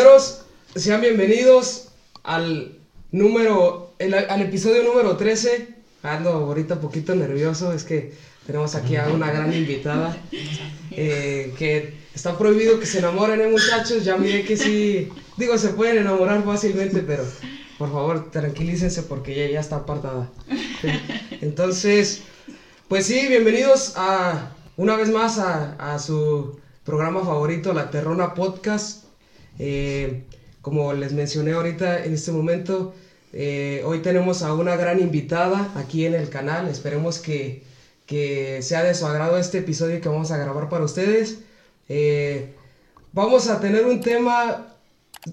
Terroneros, sean bienvenidos al número, el- al episodio número 13. Ando ahorita un poquito nervioso, es que tenemos aquí a una gran invitada. eh, que está prohibido que se enamoren, ¿eh, muchachos? Ya miré que sí, digo, se pueden enamorar fácilmente, pero por favor, tranquilícense porque ella ya está apartada. Entonces, pues sí, bienvenidos a una vez más a, a su programa favorito, La Terrona Podcast. Eh, como les mencioné ahorita en este momento, eh, hoy tenemos a una gran invitada aquí en el canal. Esperemos que, que sea de su agrado este episodio que vamos a grabar para ustedes. Eh, vamos a tener un tema,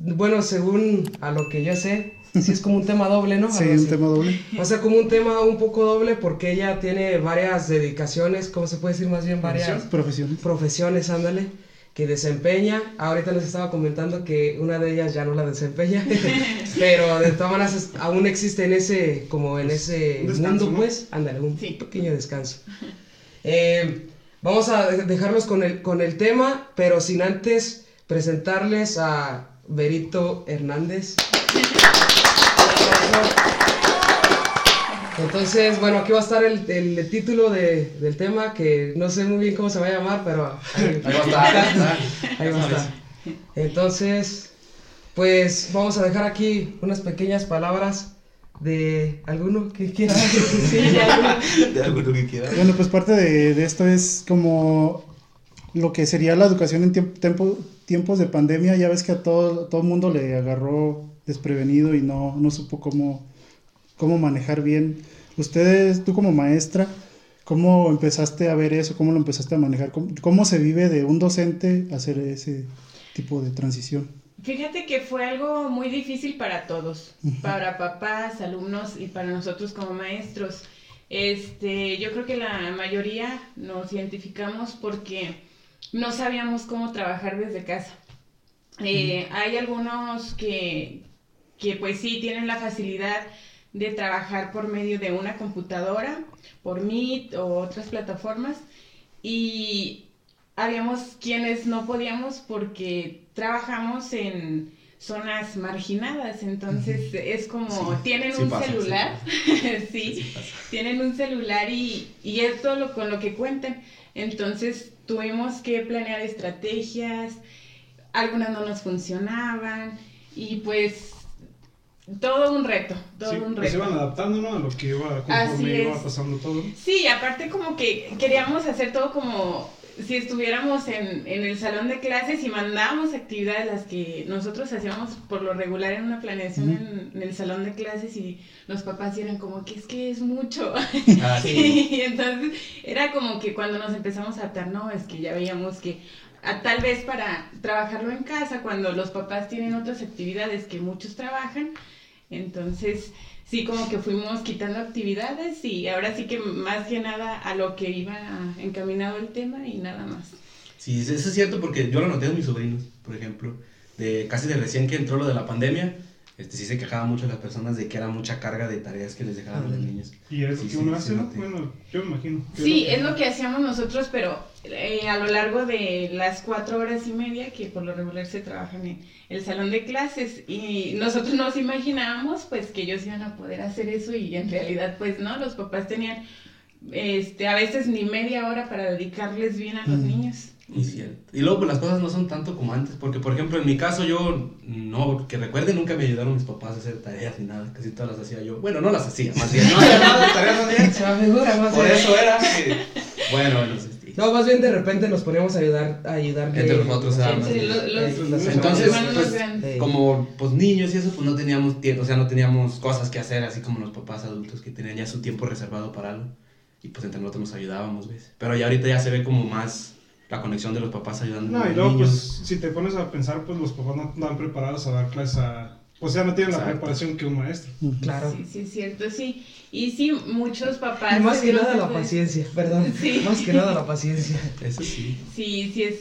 bueno, según a lo que yo sé, sí es como un tema doble, ¿no? Sí, un tema doble. Va a ser como un tema un poco doble porque ella tiene varias dedicaciones, ¿cómo se puede decir más bien? Varias Profesiones. profesiones, ándale, que desempeña. Ahorita les estaba comentando que una de ellas ya no la desempeña, pero de todas maneras aún existe en ese, como en ese Un descanso, mundo, ¿no? pues, ándale, un Sí. pequeño descanso. Eh, vamos a de- dejarlos con el, con el tema, pero sin antes presentarles a Berito Hernández. Entonces, bueno, aquí va a estar el, el título de- del tema, que no sé muy bien cómo se va a llamar, pero ahí, Ahí va a estar, ahí va a estar. ahí va a estar. Entonces, pues vamos a dejar aquí unas pequeñas palabras de alguno que quiera alguno. De algo lo que quieras. Bueno, pues parte de, de esto es como lo que sería la educación en tiemp- tempo- tiempos de pandemia. Ya ves que a todo todo el mundo le agarró desprevenido y no, no supo cómo, cómo manejar bien. Ustedes, tú como maestra, ¿cómo empezaste a ver eso? ¿Cómo lo empezaste a manejar? ¿Cómo, cómo se vive de un docente hacer ese tipo de transición? Fíjate que fue algo muy difícil para todos, Ujú. para papás, alumnos y para nosotros como maestros. Este, yo creo que la mayoría nos identificamos porque no sabíamos cómo trabajar desde casa. Eh, Hay algunos que, que pues sí tienen la facilidad de trabajar por medio de una computadora, por Meet o otras plataformas. Y habíamos quienes no podíamos porque trabajamos en zonas marginadas, entonces es como Sí, tienen sí un pasa, celular, sí, tienen un celular y, y es todo lo con lo que cuentan. Entonces tuvimos que planear estrategias, algunas no nos funcionaban y pues todo un reto, todo Sí, un pues reto. iban adaptando, ¿no? A lo que iba, conforme iba pasando todo. Sí, y aparte como que queríamos hacer todo como si estuviéramos en, en el salón de clases y mandábamos actividades las que nosotros hacíamos por lo regular en una planeación en, en el salón de clases y los papás eran como que es que es mucho. Ah, sí. y entonces era como que cuando nos empezamos a adaptar, no, es que ya veíamos que a- tal vez para trabajarlo en casa, cuando los papás tienen otras actividades que muchos trabajan, entonces sí como que fuimos quitando actividades y ahora sí que más que nada a lo que iba encaminado el tema y nada más. Sí, eso es cierto porque yo lo noté en mis sobrinos, por ejemplo, de casi de recién que entró lo de la pandemia, este sí se quejaban mucho las personas de que era mucha carga de tareas que les dejaban a los niños. Y es lo Sí, que uno sí, hace. Bueno, yo me imagino. Sí, es lo que hacíamos nosotros, pero eh, a lo largo de las cuatro horas y media que por lo regular se trabajan en el salón de clases y nosotros nos imaginábamos pues que ellos iban a poder hacer eso y en realidad pues no, los papás tenían este a veces ni media hora para dedicarles bien a los Mm. niños. Y, cierto. y luego pues, las cosas no son tanto como antes, porque por ejemplo en mi caso yo, no, que recuerde, nunca me ayudaron mis papás a hacer tareas ni nada, casi todas las hacía yo. Bueno, no las hacía, más bien. No hacía nada de tareas, más bien. Se me figura más Por bien. eso era que... Bueno, bueno, sí. No, más bien de repente nos poníamos a ayudar, a ayudarle. Entre nosotros, ah, los, Entre los Entonces, pues. Sí. como pues niños y eso, pues no teníamos tiempo, o sea, no teníamos cosas que hacer, así como los papás adultos que tenían ya su tiempo reservado para algo. Y pues entre nosotros nos ayudábamos, ¿ves? Pero ya ahorita ya se ve como más la conexión de los papás ayudando a No, y los luego, niños. pues, si te pones a pensar, pues los papás no están preparados a dar clases a. O sea, no tienen la preparación que un maestro. Claro. Sí, sí, es cierto, sí. Y sí, muchos papás... Y más que nada la de- paciencia, perdón. Sí. Más que nada la paciencia. Eso sí. Sí, sí es,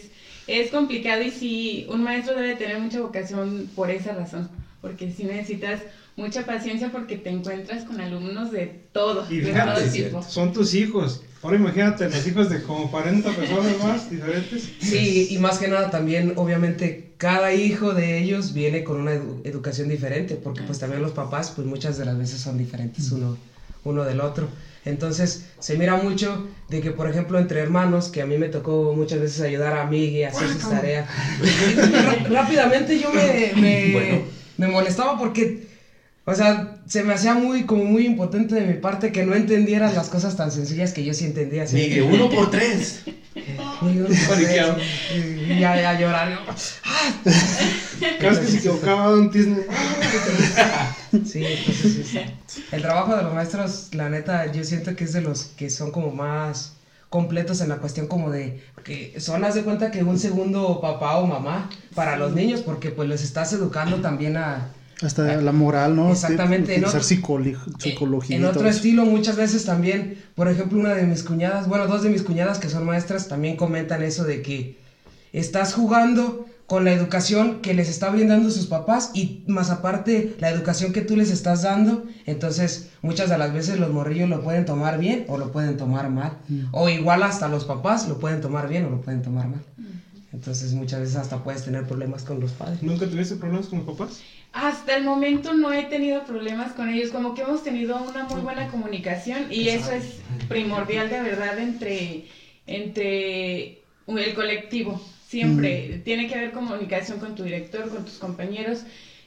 es complicado y sí, un maestro debe tener mucha vocación por esa razón, porque sí necesitas mucha paciencia porque te encuentras con alumnos de todo, Y de fíjate, todo tipo. Son tus hijos. Ahora imagínate los hijos de como 40 personas más diferentes. Sí, y más que nada también, obviamente, cada hijo de ellos viene con una edu- educación diferente, porque pues también los papás, pues muchas de las veces son diferentes uno, uno del otro. Entonces, se mira mucho de que, por ejemplo, entre hermanos, que a mí me tocó muchas veces ayudar a Miguel a hacer sus tareas. Rá- Rápidamente yo me, me, Bueno. me molestaba porque, o sea, se me hacía muy, como muy impotente de mi parte que no entendieran las cosas tan sencillas que yo sí entendía. así Miguel, uno por tres. Miguel, Paniqueado. y, y a, a llorar. ¡ah! Cada vez que se equivocaba Don Disney. Sí, entonces sí, sí. El trabajo de los maestros, la neta, yo siento que es de los que son como más completos en la cuestión como de que son, haz de cuenta que un segundo papá o mamá para los niños porque pues les estás educando también a... Hasta la moral, ¿no? Exactamente, Utilizar ¿no? psicoli- psicología. En otro estilo, muchas veces también, por ejemplo, una de mis cuñadas, bueno, dos de mis cuñadas que son maestras también comentan eso de que estás jugando con la educación que les está brindando sus papás y más aparte la educación que tú les estás dando, entonces muchas de las veces los morrillos lo pueden tomar bien o lo pueden tomar mal, o igual hasta los papás lo pueden tomar bien o lo pueden tomar mal. Entonces muchas veces hasta puedes tener problemas con los padres. ¿Nunca tuviste problemas con los papás? Hasta el momento no he tenido problemas con ellos, como que hemos tenido una muy buena comunicación y eso es primordial de verdad entre, entre el colectivo. Siempre tiene que haber comunicación con tu director, con tus compañeros,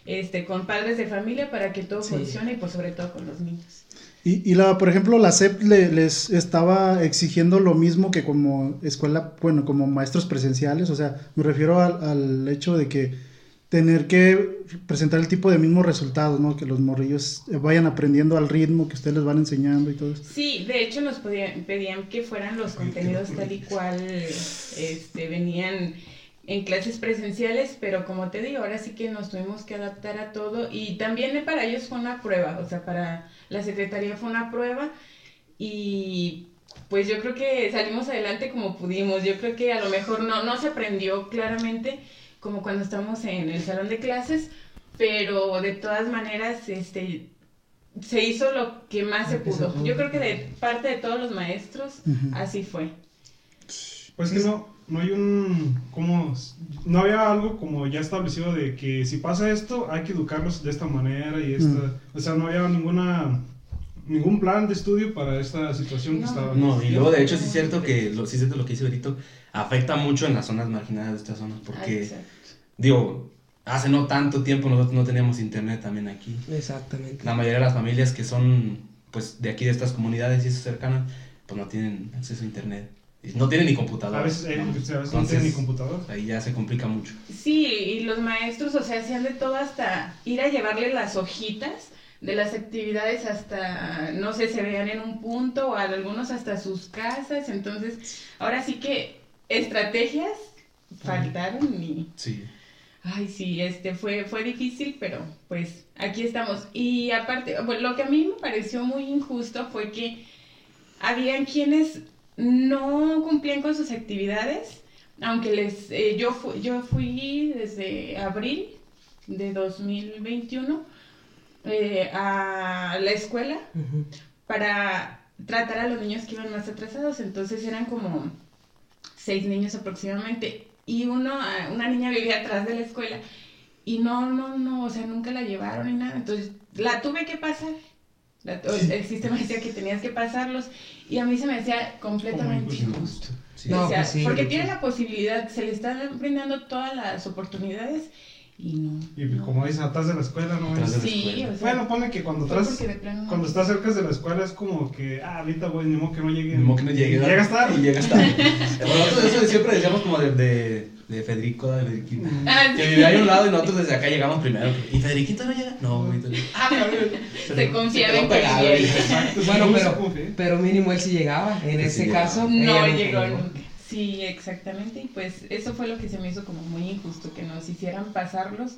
este, con padres de familia para que todo Sí. funcione y por sobre todo con los niños. Y, y la, por ejemplo, la SEP le- les estaba exigiendo lo mismo que como escuela, bueno, como maestros presenciales, o sea, me refiero al, al hecho de que tener que presentar el tipo de mismos resultados, ¿no? Que los morrillos vayan aprendiendo al ritmo que ustedes les van enseñando y todo eso. Sí, de hecho nos podían, pedían que fueran los contenidos tal y cual este, venían en clases presenciales, pero como te digo, ahora sí que nos tuvimos que adaptar a todo y también para ellos fue una prueba, o sea, para la secretaría fue una prueba y pues yo creo que salimos adelante como pudimos, yo creo que a lo mejor no, no se aprendió claramente como cuando estamos en el salón de clases, pero de todas maneras, este, se hizo lo que más se pudo. Yo creo que de parte de todos los maestros, Ujú. así fue. Pues que no, no hay un, como, no había algo como ya establecido de que si pasa esto hay que educarlos de esta manera y esta, Mm. o sea, no había ninguna, ningún plan de estudio para esta situación que estaba. No, y luego de hecho sí es cierto que, lo, sí es cierto lo que dice Berito, afecta mucho en las zonas marginadas de estas zonas, Ah, porque, exacto. digo, hace no tanto tiempo nosotros no teníamos internet también aquí. Exactamente. La mayoría de las familias que son, pues, de aquí, de estas comunidades y eso cercanas, pues no tienen acceso a internet. No tienen ni computadora. A veces, eh, ¿no? a veces no ni computador. Ahí ya se complica mucho. Sí, y los maestros, o sea, hacían de todo hasta ir a llevarle las hojitas de las actividades hasta, no sé, se veían en un punto o a algunos hasta sus casas. Entonces, ahora sí que estrategias faltaron y... Sí. Ay, sí, este fue, fue difícil, pero pues aquí estamos. Y aparte, bueno, lo que a mí me pareció muy injusto fue que habían quienes no cumplían con sus actividades, aunque les, eh, yo, fu- yo fui desde abril de 2021 eh, a la escuela para tratar a los niños que iban más atrasados. Entonces eran como seis niños aproximadamente. Y uno, ah, una niña vivía atrás de la escuela. Y no, no, no, o sea, nunca la llevaron ni nada. Entonces la tuve que pasar. El, sistema decía que tenías que pasarlos. Y a mí se me hacía completamente injusto. Sí. No, O sea, pues sí, porque tiene la posibilidad, se le están brindando todas las oportunidades y no. Y no. como dicen, atrás de la escuela, ¿no? Atrás de la Sí, escuela. o sea, Bueno, pone que cuando estás, plano cuando estás cerca de la escuela es como que, ah, ahorita voy, ni modo que no llegue. Ni modo que no llegue. ¿no? Llegas tarde. Y llegas tarde. Nosotros eso siempre decíamos como de, de, de Federico, de Federiquito. Ah, Que vivía ahí a un lado y nosotros desde acá llegamos primero. ¿Y Federiquito no llega? No, güey. Ah, se confiaba en que Bueno, pero, pero mínimo él sí llegaba. En Sí llegaba. caso, No llegó. nunca. Sí, exactamente. Y pues eso fue lo que se me hizo como muy injusto, que nos hicieran pasarlos,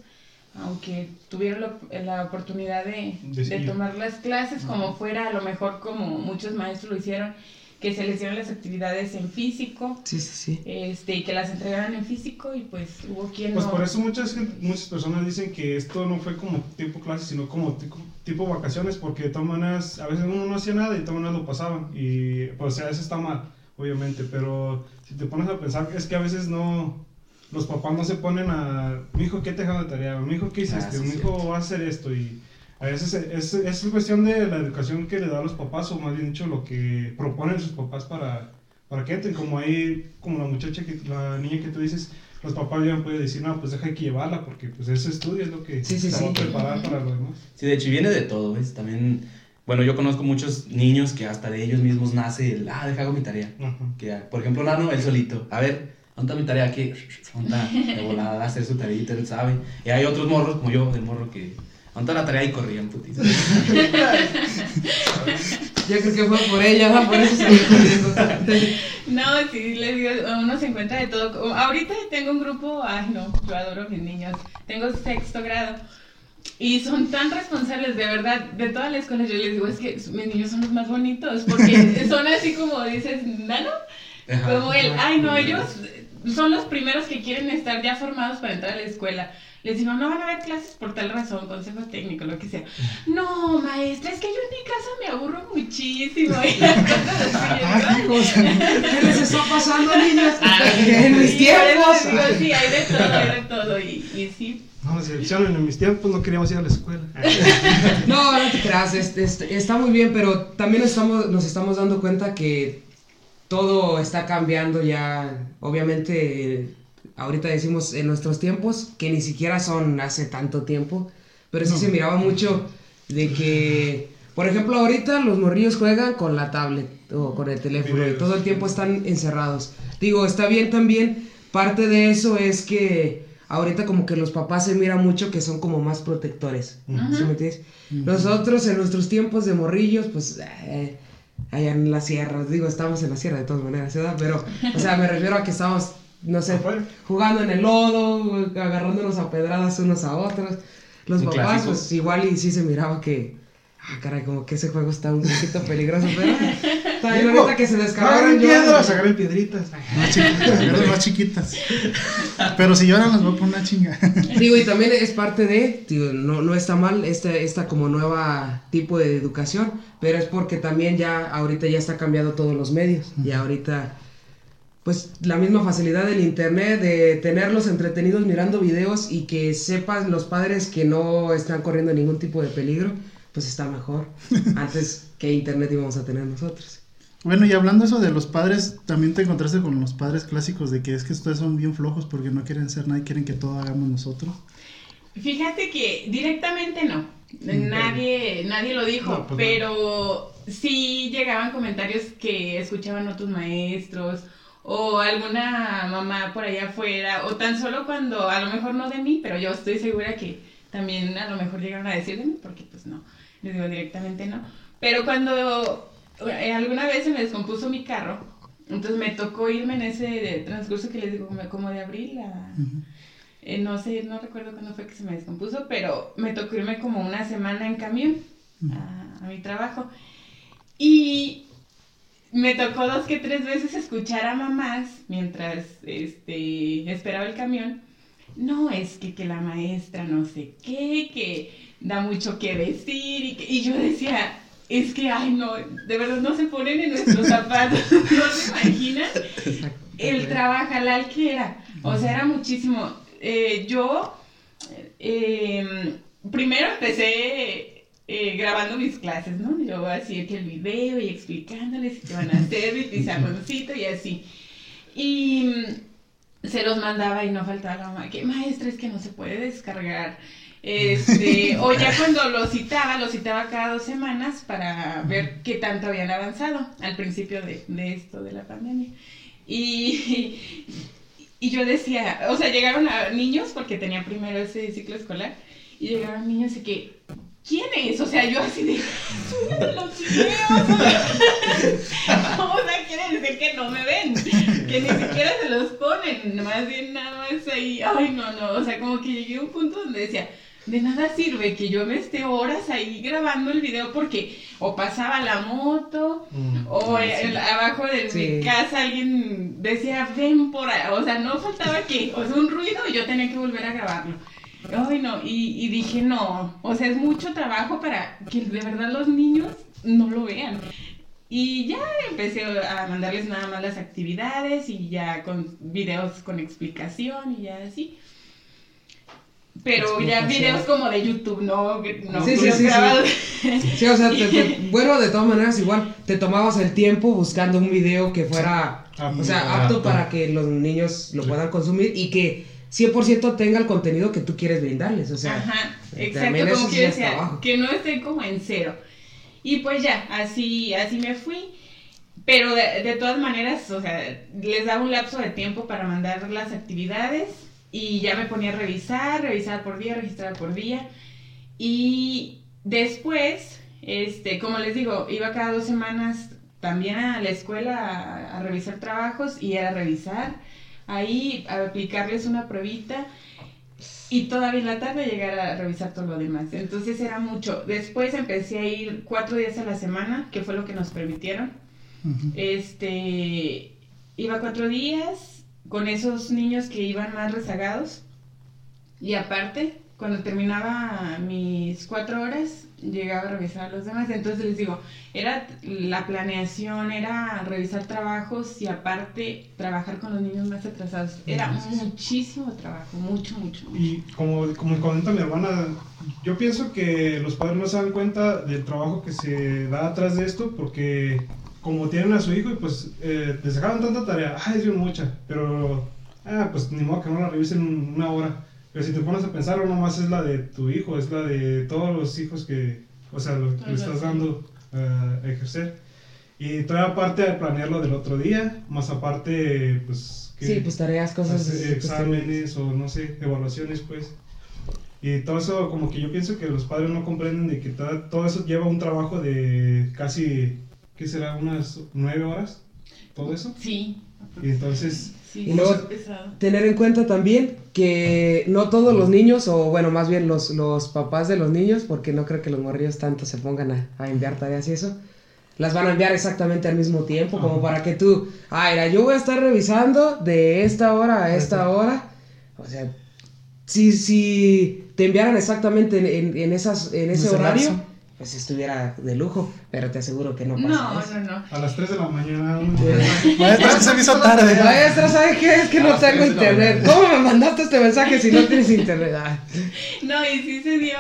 aunque tuvieron la, la oportunidad de, De tomar las clases como fuera, a lo mejor como muchos maestros lo hicieron, que se les dieron las actividades en físico, Sí, sí, sí. este, y que las entregaran en físico, y pues hubo quien Pues no. por eso muchas, muchas personas dicen que esto no fue como tipo clase, sino como tipo, tipo vacaciones, porque de todas maneras, a veces uno no hacía nada y de todas maneras lo pasaban. Y pues a veces está mal, obviamente, pero si te pones a pensar, es que a veces no, los papás no se ponen a, mi hijo, ¿qué te dejado de tarea? Mi hijo, ¿qué Ah, hiciste? sí, mi hijo va a hacer esto y... A veces es, es cuestión de la educación que le da a los papás, o más bien dicho, lo que proponen sus papás para, para que entren. Como ahí, como la muchacha, que, la niña que tú dices, los papás ya pueden decir, no, pues deja que llevarla, porque pues ese estudio es lo que Sí, sí, va a sí. preparar para lo demás. Sí, de hecho, viene de todo, ¿ves? También, bueno, yo conozco muchos niños que hasta de ellos mismos nace el, ah, deja hago mi tarea. Ajá. Que, por ejemplo, Lano, él solito. A ver, ¿dónde está mi tarea? Aquí, ¿dónde está? De volada, hacer su tarea, él sabe. Y hay otros morros, como yo, el morro que, ¿dónde está la tarea? Y corrían, putiza. Yo creo que fue por ella, ¿no? por eso salió corriendo. No, sí, les digo, uno se encuentra de todo. Ahorita tengo un grupo, ay no, yo adoro a mis niños. Tengo sexto grado. Y son tan responsables, de verdad, de toda la escuela. Yo les digo, es que mis niños son los más bonitos, porque son así como dices, nano, como él. Ay, no, ellos son los primeros que quieren estar ya formados para entrar a la escuela. Les digo, no van a haber clases por tal razón, consejo técnico, lo que sea. No, maestra, es que yo en mi casa me aburro muchísimo. Y las cosas así, Ah. ¿Qué les está pasando, niños? Todo, de todo. Y, y sí, No, si en mis tiempos no queríamos ir a la escuela. No, no te creas, es- es- está muy bien, pero también estamos, nos estamos dando cuenta que todo está cambiando ya. Obviamente, ahorita decimos en nuestros tiempos, que ni siquiera son hace tanto tiempo, pero sí No. se miraba mucho de que, por ejemplo, ahorita los morrillos juegan con la tablet o con el teléfono y todo el tiempo están encerrados. Digo, está bien también, parte de eso es que ahorita como que los papás se miran mucho que son como más protectores. ¿Sí me entiendes? Nosotros en nuestros tiempos de morrillos, pues, eh, allá en la sierra, digo, estamos en la sierra de todas maneras, ¿verdad? Pero, o sea, me refiero a que estamos, no sé, jugando en el lodo, agarrándonos a pedradas unos a otros. Los Un papás, clásico. pues, igual y sí se miraba que, caray, como que ese juego está un poquito peligroso, pero también ahorita que se descargaron Agarren yo... piedras, agarren piedritas. Más chiquitas, agarren más chiquitas. Pero si lloran las voy a poner una chinga. Digo, y también es parte de, digo, no, no está mal esta, esta como nueva tipo de educación, pero es porque también ya ahorita ya está cambiando todos los medios. Y ahorita, pues la misma facilidad del internet, de tenerlos entretenidos mirando videos y que sepan los padres que no están corriendo ningún tipo de peligro, pues está mejor. Antes que internet íbamos a tener nosotros. Bueno, y hablando eso de los padres, también te encontraste con los padres clásicos de que es que ustedes son bien flojos porque no quieren ser nada y quieren que todo hagamos nosotros. Fíjate que directamente no. Nadie, nadie lo dijo, No, pues no. pero sí llegaban comentarios que escuchaban otros maestros o alguna mamá por allá afuera, o tan solo cuando, a lo mejor no de mí, pero yo estoy segura que también a lo mejor llegaron a decir de mí, porque pues no, les digo directamente no. Pero cuando eh, alguna vez se me descompuso mi carro, entonces me tocó irme en ese transcurso que les digo, como- de abril a... Eh, no sé, no recuerdo cuándo fue que se me descompuso, pero me tocó irme como una semana en camión a, a mi trabajo. Y me tocó dos que tres veces escuchar a mamás mientras este, esperaba el camión. No, es que, que la maestra no sé qué, que da mucho que decir. Y, que- y yo decía, es que, ay, no, de verdad no se ponen en nuestros zapatos, no se imaginan el trabajalal que era. O sea, era muchísimo. Eh, yo eh, primero empecé eh, grabando mis clases, ¿no? Yo así que el video y explicándoles qué van a hacer, mi pizarroncito y así. Y mm, se los mandaba y no faltaba la mamá, que maestra es que no se puede descargar. Este, o ya cuando lo citaba, lo citaba cada dos semanas para ver qué tanto habían avanzado al principio de, de esto de la pandemia. Y, y yo decía, o sea, llegaron a niños, porque tenía primero ese ciclo escolar, y llegaron niños y que, ¿quién es? O sea, yo así de, "Súbeme los videos. o sea, quiere decir que no me ven, que ni siquiera se los ponen, más bien nada más ahí, ay, no, no, o sea, como que llegué a un punto donde decía, de nada sirve que yo me esté horas ahí grabando el video porque o pasaba la moto Mm. o Ah, el- abajo de Sí. mi casa alguien decía ven por ahí, o sea, no faltaba que, o sea, un ruido y yo tenía que volver a grabarlo. Ay, no, y, y dije, no, o sea, es mucho trabajo para que de verdad los niños no lo vean. Y ya empecé a mandarles nada más las actividades y ya con videos con explicación y ya así. Pero ya videos como de YouTube, no, no Sí, sí, sí, sí. grabados. Sí, o sea, te- te- bueno, de todas maneras, igual te tomabas el tiempo buscando un video que fuera, Apto. o sea, apto Apto. para que los niños lo puedan consumir y que 100% tenga el contenido que tú quieres brindarles, o sea. Ajá, eh, exacto, como que decía, que no esté como en cero. Y pues ya, así, así me fui. Pero de, de todas maneras, o sea, les daba un lapso de tiempo para mandar las actividades y ya me ponía a revisar, revisar por día, registrar por día. Y después, este, como les digo, iba cada dos semanas también a la escuela a, a revisar trabajos y era revisar ahí, a aplicarles una pruebita y todavía en la tarde llegar a revisar todo lo demás. Entonces era mucho. Después empecé a ir cuatro días a la semana, que fue lo que nos permitieron. Este, iba cuatro días con esos niños que iban más rezagados. Y aparte, cuando terminaba mis cuatro horas, llegaba a revisar a los demás. Entonces les digo, era la planeación, era revisar trabajos y aparte trabajar con los niños más atrasados. Era muchísimo trabajo, mucho, mucho. mucho. Y como, como comenta mi hermana, yo pienso que los padres no se dan cuenta del trabajo que se da atrás de esto porque como tienen a su hijo y pues eh, les dejaron tanta tarea, ay, es bien mucha, pero ah, pues ni modo que no la revisen en una hora. Pero si te pones a pensar, no nomás es la de tu hijo, es la de todos los hijos que, o sea, lo que le estás dando eh, a ejercer. Y todavía aparte de planearlo del otro día, más aparte, pues... que- Sí, pues tareas, cosas. pues, exámenes o no sé, evaluaciones pues. Y todo eso como que yo pienso que los padres no comprenden de que todo, todo eso lleva un trabajo de casi, ¿qué será? Unas nueve horas, todo eso. Sí, Y entonces, sí, Y luego-. Tener en cuenta también que no todos los niños, o bueno, más bien los, los papás de los niños, porque no creo que los morrillos tanto se pongan a, a enviar tareas y eso, las van a enviar exactamente al mismo tiempo, como Ajá. para que tú, ah, mira, yo voy a estar revisando de esta hora a esta hora. O sea, si, si te enviaran exactamente en, en- en esas, en ese Ese horario, lapso. Pues estuviera de lujo, pero te aseguro que no pasa No, eso. no, no. a las 3 de la mañana... Maestra, sí se me hizo tarde. Maestra, ¿sabes qué? Es que A no tengo internet. ¿Cómo me mandaste este mensaje si no tienes internet? Ah. No, y sí se dio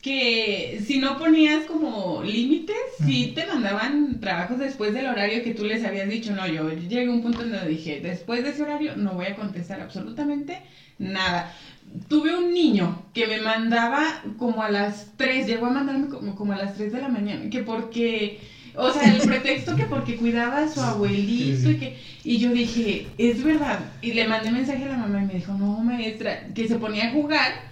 que si no ponías como límites, sí te mandaban trabajos después del horario que tú les habías dicho. No, yo llegué a un punto en donde dije, después de ese horario no voy a contestar absolutamente nada. Tuve un niño que me mandaba como a las 3, llegó a mandarme como, como a las 3 de la mañana, que porque, o sea, el pretexto que porque cuidaba a su abuelito Sí, y que, y yo dije, es verdad, y le mandé mensaje a la mamá y me dijo, no maestra, que se ponía a jugar,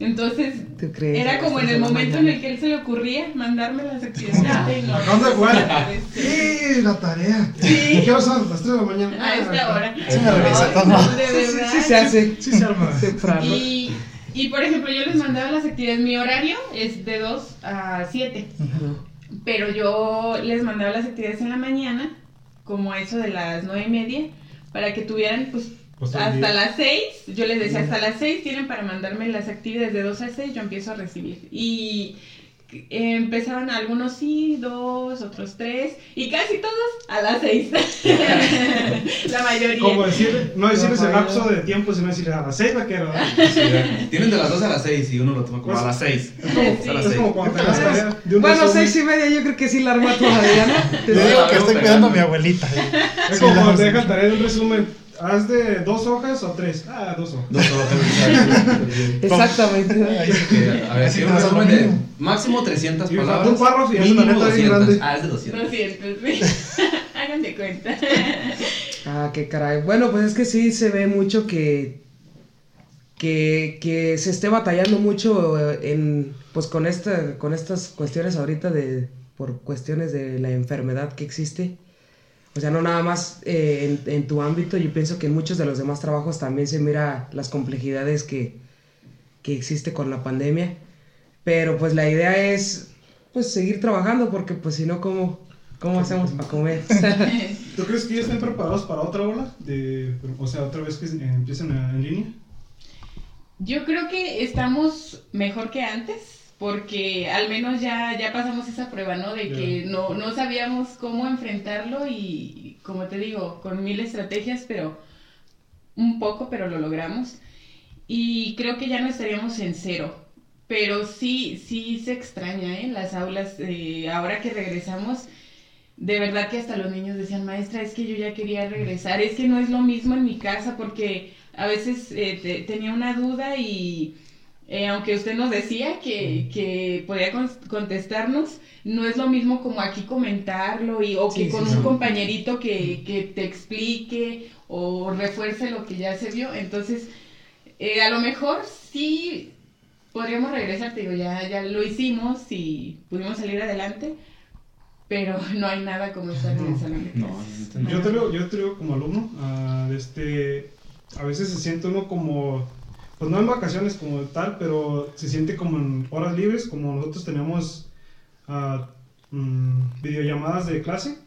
entonces ¿Tú crees? era como en el momento en el que él se le ocurría mandarme las actividades. No, de jugar. Sí. La tarea. Sí. ¿Qué hora son? Las 3 de la mañana. A esta hora. Sí me todo. no, de Sí, sí, verdad. sí se hace. Sí se arma. Temprano. Y, y por ejemplo, yo les mandaba las actividades. Mi horario es de 2 a 7. Pero yo les mandaba las actividades en la mañana, como eso de las nueve y media, para que tuvieran pues Pues, el hasta las 6. Yo les decía, hasta las 6 tienen para mandarme las actividades de 2 a 6, yo empiezo a recibir. Y eh, empezaban algunos sí, dos, otros tres, y casi todos a las 6. la mayoría. Como decir, no decir ese Rafael. lapso de tiempo, sino decir a las 6 vaquero. ¿verdad? Sí, Tienen de las 2 a las 6 y uno lo toma como a las 6. Es como, Sí. A las es seis. como cuando te das tarea de un Bueno, seis y media yo creo que sí la arma todavía, ¿no? Te digo que estoy cuidando a mi abuelita. Es Sí, como cuando te dejan tarea de un resumen. ¿Haz de dos hojas o tres? Ah, dos hojas. Dos hojas. Exactamente. Que, A ver, Sí, si un resumen de máximo 300 Y falta palabras. un párrafo y es mínimo una neta bien 200. grande. Ah, es de 200. 200, sí. Hagan de cuenta. Ah, qué caray. Bueno, pues es que sí se ve mucho que que, que se esté batallando mucho eh, en pues con esta con estas cuestiones ahorita de por cuestiones de la enfermedad que existe. O sea, no nada más eh, en, en tu ámbito, yo pienso que en muchos de los demás trabajos también se mira las complejidades que, que existe con la pandemia. Pero pues la idea es pues seguir trabajando porque pues si no, ¿cómo, cómo hacemos para comer? ¿Tú crees que ya estén preparados para otra ola? De, o sea, otra vez que empiecen en línea. Yo creo que estamos mejor que antes, porque al menos ya, ya pasamos esa prueba, ¿no? De que no, no sabíamos cómo enfrentarlo y, como te digo, con mil estrategias, pero un poco, pero lo logramos. Y creo que ya no estaríamos en cero, pero sí, sí se extraña, ¿eh? Las aulas, eh, ahora que regresamos, de verdad que hasta los niños decían, maestra, es que yo ya quería regresar, es que no es lo mismo en mi casa porque a veces eh, te- tenía una duda y eh, aunque usted nos decía que, que podía con- contestarnos, no es lo mismo como aquí comentarlo y, o que Sí, con sí, un sí. compañerito que, que te explique o refuerce lo que ya se vio. Entonces, eh, a lo mejor sí podríamos regresar, te digo, ya, ya lo hicimos y pudimos salir adelante, pero no hay nada como estar en el salón de No, no, no. Yo te lo, yo te lo digo como alumno, de este, a veces se siente uno como, pues no en vacaciones como tal, pero se siente como en horas libres, como nosotros teníamos ah, mm, videollamadas de clase,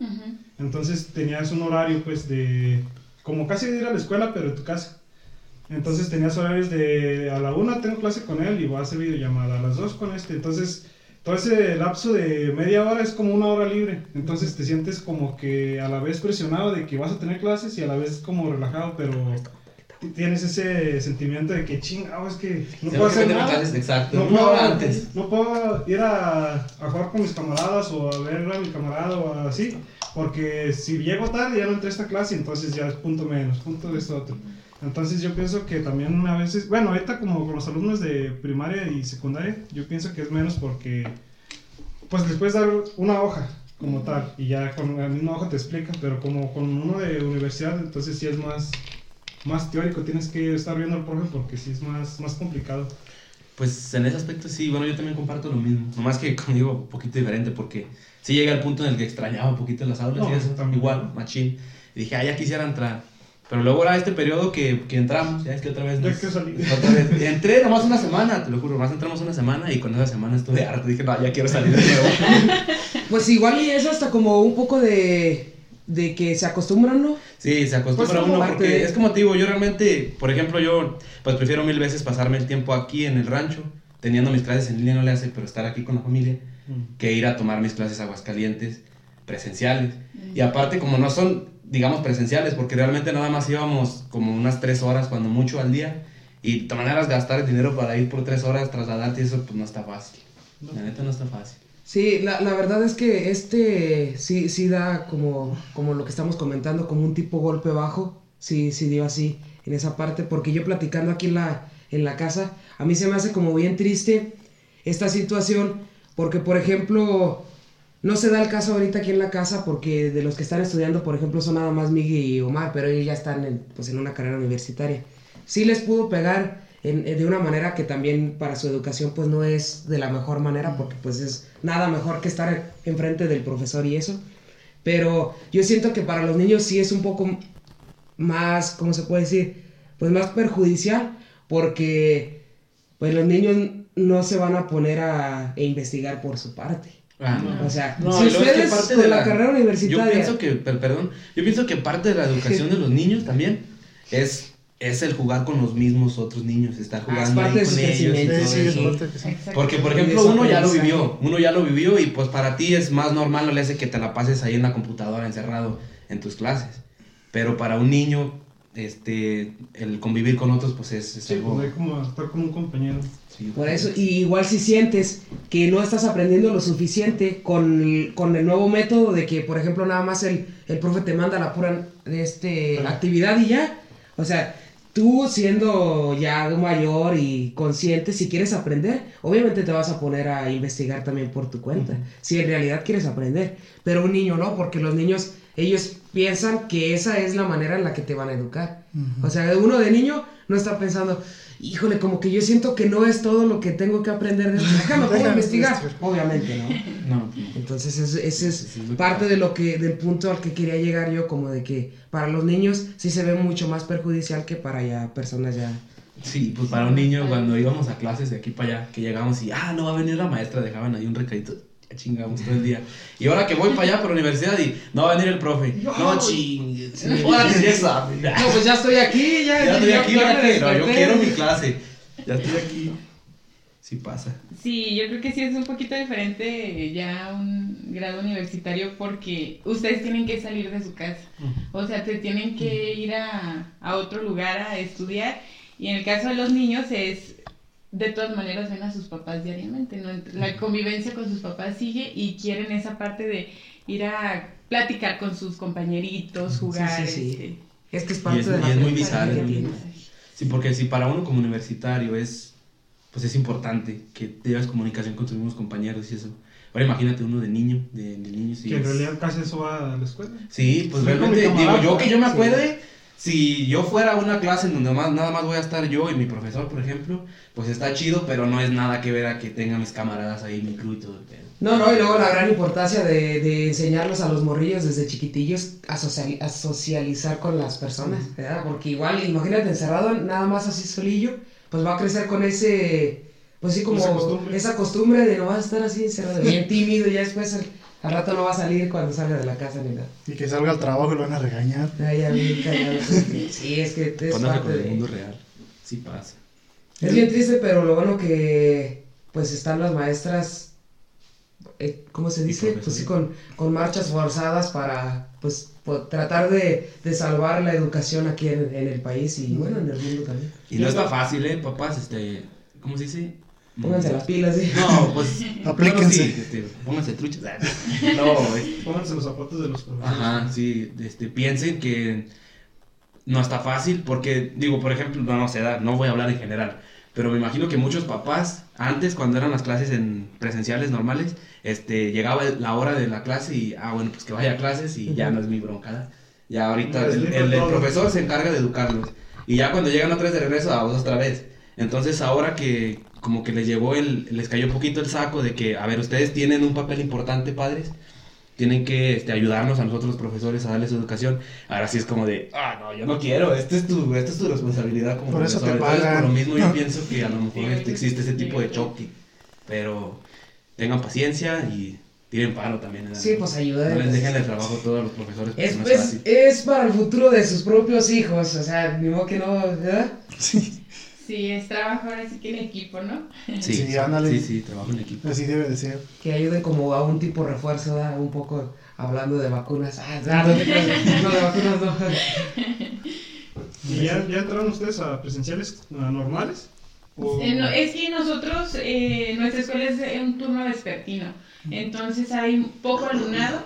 entonces tenías un horario pues de, como casi de ir a la escuela, pero en tu casa. Entonces tenías horarios de a la una tengo clase con él y voy a hacer videollamada, a las dos con este. Entonces, todo ese lapso de media hora es como una hora libre. Entonces te sientes como que a la vez presionado de que vas a tener clases y a la vez como relajado, pero tienes ese sentimiento de que chingado, es que no puedo hacer nada. exacto. No puedo, antes. no puedo ir a, a jugar con mis camaradas o a ver a mi camarada o así, porque si llego tarde ya no entré a esta clase, entonces ya es punto menos, punto de esto otro. Entonces yo pienso que también a veces, bueno, ahorita como con los alumnos de primaria y secundaria, yo pienso que es menos porque pues les puedes dar una hoja como tal y ya con la misma hoja te explica, pero como con uno de universidad, entonces sí es más, más teórico, tienes que estar viendo al profe porque sí es más, más complicado. Pues en ese aspecto sí, bueno, yo también comparto lo mismo. Nomás que conmigo un poquito diferente porque sí llega el punto en el que extrañaba un poquito las aulas No, y eso también. igual, machín. Y dije, ah, ya quisiera entrar. Pero luego era este periodo que, que entramos, ya es que otra vez Ya nos- quiero salir. Otra vez. Entré nomás una semana, te lo juro, nomás entramos una semana y con esa semana estuve harto. Dije, no, ya quiero salir de nuevo. Pues igual y es hasta como un poco de, de que se acostumbran, ¿no? Sí, se acostumbra Pues uno porque de- es como te digo, yo realmente, por ejemplo, yo pues prefiero mil veces pasarme el tiempo aquí en el rancho, teniendo mis clases en línea no le hace, pero estar aquí con la familia, que ir a tomar mis clases Aguascalientes presenciales. Y aparte, como no son, digamos, presenciales, porque realmente nada más íbamos como unas tres horas, cuando mucho al día, y de todas maneras gastar el dinero para ir por tres horas, trasladarte, y eso pues no está fácil. La neta no está fácil. Sí, la, la verdad es que este sí, sí da como, como lo que estamos comentando, como un tipo golpe bajo. Sí, sí dio así en esa parte, porque yo platicando aquí en la, en la casa, a mí se me hace como bien triste esta situación, porque por ejemplo, no se da el caso ahorita aquí en la casa, porque de los que están estudiando, por ejemplo, son nada más Miguel y Omar, pero ellos ya están pues, en una carrera universitaria. Sí les pudo pegar en- en- de una manera que también para su educación pues no es de la mejor manera porque pues es nada mejor que estar enfrente del profesor y eso. Pero yo siento que para los niños sí es un poco más, ¿cómo se puede decir? Pues más perjudicial porque pues los niños no se van a poner a, a investigar por su parte. Ah, no. O sea, No, si ustedes parte con de la, la- carrera universitaria... Yo pienso que, per- perdón, yo pienso que parte de la educación de los niños también es, es el jugar con los mismos otros niños, estar Ah, es jugando parte ahí de con ellos. y todo Sí, sí, es eso. Exacto. Porque, por ejemplo, uno ya lo vivió, uno ya lo vivió y pues para ti es más normal, no le hace que te la pases ahí en la computadora encerrado en tus clases. Pero para un niño, este, el convivir con otros pues es, es Sí, algo... pues, como estar como un compañero. sí, Por eso, y igual si sientes que no estás aprendiendo lo suficiente con el, con el nuevo método de que, por ejemplo, nada más el, el profe te manda la pura este, Ajá. actividad y ya. O sea, tú siendo ya mayor y consciente, si quieres aprender, obviamente te vas a poner a investigar también por tu cuenta. Si en realidad quieres aprender. Pero un niño no, porque los niños, ellos piensan que esa es la manera en la que te van a educar. O sea, uno de niño no está pensando, híjole, como que yo siento que no es todo lo que tengo que aprender de esto. Déjame, puedo Déjame investigar. investigar. Obviamente, ¿no? No, no. Entonces ese, ese es parte de lo que, del punto al que quería llegar yo, como de que para los niños sí se ve mucho más perjudicial que para ya personas ya Sí, pues para un niño cuando íbamos a clases de aquí para allá, que llegamos y, ah, no va a venir la maestra, dejaban ahí un recadito, ya chingamos todo el día. Y ahora que voy para allá, para la universidad, y no va a venir el profe. No, ching, ahora sí ya sabe. No, pues ya estoy aquí, ya. Ya estoy aquí, ya ¿para qué? No, yo quiero mi clase. Ya estoy aquí. Sí pasa. Sí, yo creo que sí es un poquito diferente ya a un grado universitario porque ustedes tienen que salir de su casa. O sea, te tienen que ir a, a otro lugar a estudiar. Y en el caso de los niños es, de todas maneras, ven a sus papás diariamente. ¿no? La convivencia con sus papás sigue y quieren esa parte de ir a platicar con sus compañeritos, jugar. sí, sí. este, Es que es Y parte es, de y la es muy bizarro. Sí, porque si para uno como universitario es, pues es importante que tengas comunicación con tus mismos compañeros y eso. Ahora imagínate uno de niño, de, de niño, sí. Que en es- realidad casi eso va a la escuela. Sí, pues realmente, digo, yo que yo me sí. acuerde, si yo fuera a una clase en donde más, nada más voy a estar yo y mi profesor, por ejemplo, pues está chido, pero no es nada que ver a que tenga mis camaradas ahí, mi crew y todo el pedo. No, no, y luego la gran importancia de, de enseñarlos a los morrillos desde chiquitillos a, social- a socializar con las personas, ¿verdad? Porque igual, imagínate encerrado nada más así solillo, pues va a crecer con ese, pues sí, como Esa costumbre. esa costumbre de no vas a estar así encerrado, bien tímido, y ya después al, al rato no va a salir cuando salga de la casa ni nada. Y que salga al trabajo y lo van a regañar. Ya, ya bien callado. Sí, es que es parte con el de... mundo real. Sí pasa. Es bien triste, pero lo bueno que pues están las maestras, eh, ¿cómo se dice? Pues sí, con, con marchas forzadas para pues po- tratar de, de salvar la educación aquí en, en el país y bueno, en el mundo también. Y no está fácil, ¿eh, papás? Este, ¿cómo se dice? Pónganse las pilas, ¿sí? No, pues. Aplíquense. bueno, sí, este, pónganse truchas. No, es- Pónganse los zapatos de los profesores. Ajá, sí, este, piensen que no está fácil porque, digo, por ejemplo, no, no sé, da- no voy a hablar en general, pero me imagino que muchos papás, antes cuando eran las clases en presenciales normales, este, llegaba la hora de la clase y, ah, bueno, pues que vaya a clases y ya no es mi bronca, ¿da? Ya ahorita el, el- profesor se encarga de educarlos y ya cuando llegan otra vez de regreso, vamos otra vez. Entonces ahora que como que les llegó el, les cayó un poquito el saco de que, a ver, ustedes tienen un papel importante, padres, tienen que este, ayudarnos a nosotros los profesores a darles educación. Ahora sí es como de, ah, no, yo no quiero, esta es tu, esta es tu responsabilidad como Por eso profesor. te Entonces, pagan. por lo mismo yo pienso que a lo mejor este, existe ese tipo de choque, pero tengan paciencia y tiren paro también. ¿verdad? Sí, pues ayuda. No les dejen el trabajo a todos los profesores, porque Es, no es es para el futuro de sus propios hijos, o sea, ni modo que no, ¿verdad? Sí, es trabajo ahora sí que en equipo, ¿no? Sí, Sí, sí, ándale. sí, sí, trabajo en equipo. Así debe de ser. Que ayuden como a un tipo refuerzo. Un poco hablando de vacunas. Ah, no, no, de vacunas no. ¿Y ya, ya entraron ustedes a presenciales normales? ¿O- Eh, no, es que nosotros, eh, nuestra escuela es un turno vespertino, entonces hay poco alumnado.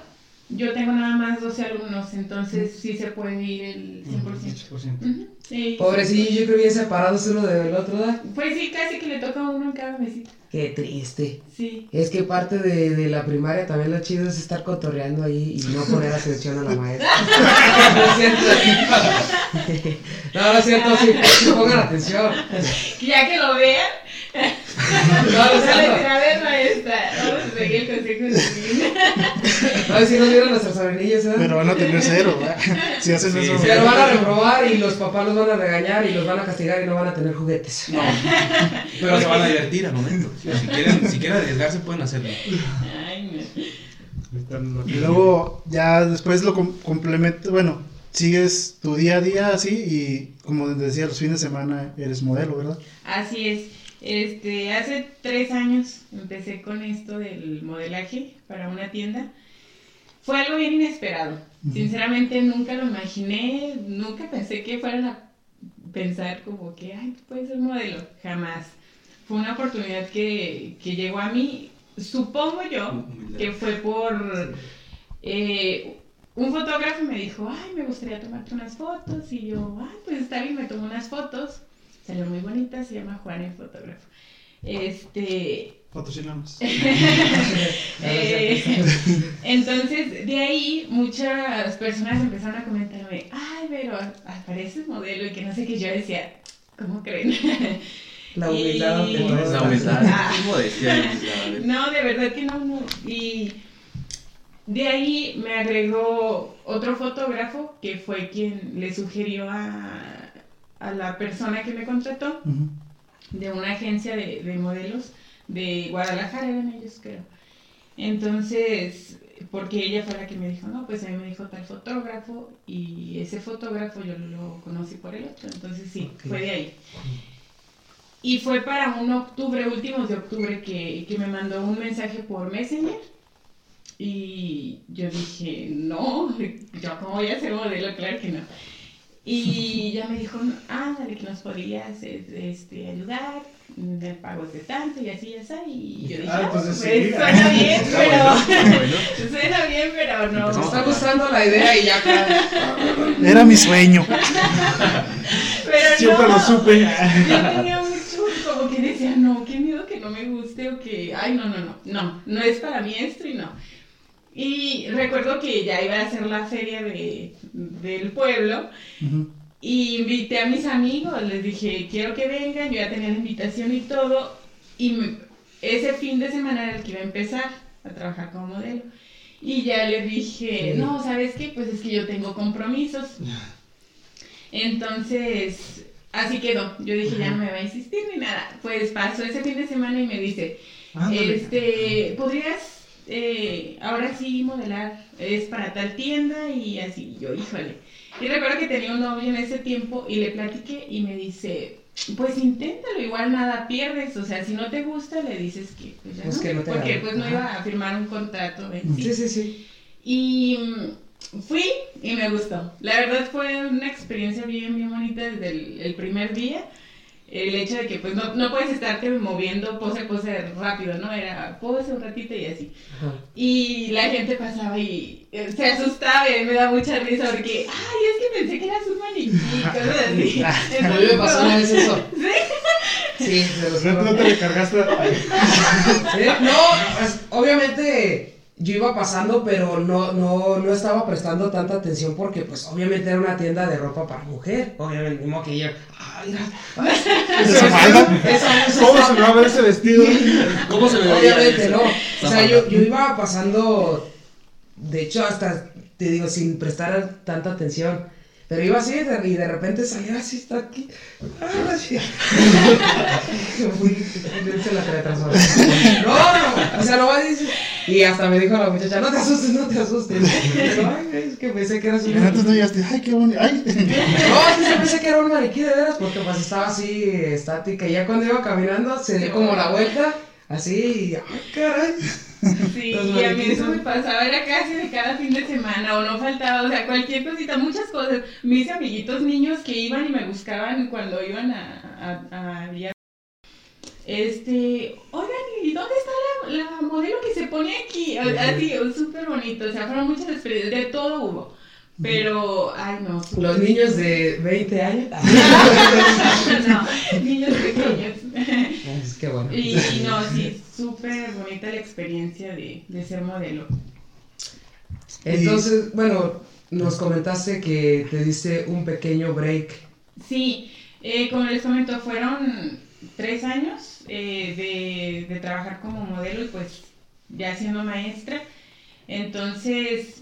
Yo tengo nada más 12 alumnos, entonces sí se puede ir el 100%. 100%. Ujú, sí. Pobrecillo, yo creo bien separados uno del otro, ¿verdad? Pues sí, casi que le toca a uno en cada mesita. Qué triste. Sí. Es que parte de, de la primaria también lo chido es estar cotorreando ahí y no poner atención a la maestra. no es cierto. No, no es cierto, sí, sí pongan atención. Ya que lo vean, No, no cierto. a ver maestra, vamos a seguir el consejo de mi A ver si nos vieron nuestros sobrinillos, ¿verdad? Pero van a tener cero, ¿verdad? Si hacen Sí, eso. sí. Pero van a reprobar y los papás los van a regañar y los van a castigar y no van a tener juguetes. No, pero se van a divertir al momento. Si quieren, si quieren arriesgarse, pueden hacerlo. Ay, no. Y luego ya después lo com- complemento, bueno, sigues tu día a día así y como decía, los fines de semana eres modelo, ¿verdad? Así es. Este, hace tres años empecé con esto del modelaje para una tienda. Fue algo bien inesperado. Sinceramente nunca lo imaginé, nunca pensé que fueran a pensar como que, ay, tú puedes ser modelo. Jamás. Fue una oportunidad que, que llegó a mí. Supongo yo que fue por eh, un fotógrafo me dijo, ay, me gustaría tomarte unas fotos. Y yo, ay, pues está bien, me tomó unas fotos. Salió muy bonita, se llama Juan el fotógrafo. Este, Patrocinamos. eh, entonces, de ahí muchas personas empezaron a comentarme, ay, pero apareces modelo y que no sé qué. Yo decía, ¿cómo creen? La humildad Y-. La humildad, Ah. la verdad. No, de verdad que no, no. Y de ahí me agregó otro fotógrafo que fue quien le sugirió a, a la persona que me contrató de una agencia de, de modelos de Guadalajara, eran ellos creo. Entonces, porque ella fue la que me dijo, no, pues a mí me dijo tal fotógrafo y ese fotógrafo yo lo conocí por el otro, entonces sí, fue de ahí. Y fue para un octubre, últimos de octubre, que, que me mandó un mensaje por Messenger. Y yo dije, no, yo cómo voy a ser modelo, claro que no. Y ya me dijo, ah, dale, que nos podrías eh, este, ayudar, de pagos de tanto y así y así. Y yo dije, Ah, ah, entonces pues sí. suena bien, Está pero... bueno, está bueno. suena bien, pero no. Me está gustando la idea y ya acá. Era mi sueño. Pero Siempre no. lo supe. Yo tenía mucho como que decía, no, qué miedo que no me guste o que, ay, no, no, no, no, no es para mí esto y no. Y recuerdo que ya iba a ser la feria de, del pueblo Ujú. Y invité a mis amigos, les dije, quiero que vengan, yo ya tenía la invitación y todo. Y me- ese fin de semana era el que iba a empezar a trabajar como modelo. Y ya le dije, Sí. no, ¿sabes qué? Pues es que yo tengo compromisos. Entonces, así quedó. Yo dije, ya no me va a insistir ni nada. Pues pasó ese fin de semana y me dice, Ándale. este, ¿podrías eh, ahora sí modelar? Es para tal tienda y así. Yo, híjole. Y recuerdo que tenía un novio en ese tiempo y le platiqué y me dice, pues inténtalo, igual nada pierdes. O sea, si no te gusta, le dices que pues ya Pues no. que no te porque pues no Ajá. iba a firmar un contrato sí. Sí, sí. Y mm, fui y me gustó. La verdad fue una experiencia bien, bien bonita desde el, el primer día. El hecho de que pues no, no puedes estarte moviendo pose a pose rápido, ¿no? Era pose un ratito y así. Ajá. Y la gente pasaba y eh, se asustaba y me da mucha risa porque, ay, es que pensé que eras un maniquí, cosas así. A mí me pasó una vez eso. Sí, se los No, te recargaste. Sí, No, pues, obviamente yo iba pasando, pero no, no, no estaba prestando tanta atención porque, pues, obviamente era una tienda de ropa para mujer. Obviamente, modo que yo. Ay. ¿Esa falda? ¿Cómo se me va a ver ese vestido? ¿Cómo se me veía Obviamente eso? no. O sea, yo, yo iba pasando, de hecho, hasta, te digo, sin prestar tanta atención. Pero iba así y de repente salía así, está aquí. Ah, sí. Fui- se la no, o sea, no va a decir. Y hasta me dijo la muchacha, no te asustes, no te asustes. Pero, ay, es que pensé que eras un antes no llegaste, ay, qué bonito. Ay. no, es que yo pensé que era un maniquí de veras porque pues estaba así estática y ya cuando iba caminando se dio como la vuelta así y ay caray. Sí, y a mí eso me pasaba, era casi de cada fin de semana, o no faltaba, o sea, cualquier cosita, muchas cosas. Mis amiguitos niños que iban y me buscaban cuando iban a, a, a Este, oigan, ¿y dónde está la, la modelo que se pone aquí? Así, súper bonito, o sea, fueron muchas experiencias, de todo hubo. Pero, ay no, Los niños de 20 años. no, niños pequeños. Es que bueno. Y no, sí, súper bonita la experiencia de, de ser modelo. Entonces, bueno, nos comentaste que te diste un pequeño break. Sí, eh, como les comento, fueron tres años eh, de, de trabajar como modelo y pues ya siendo maestra. Entonces,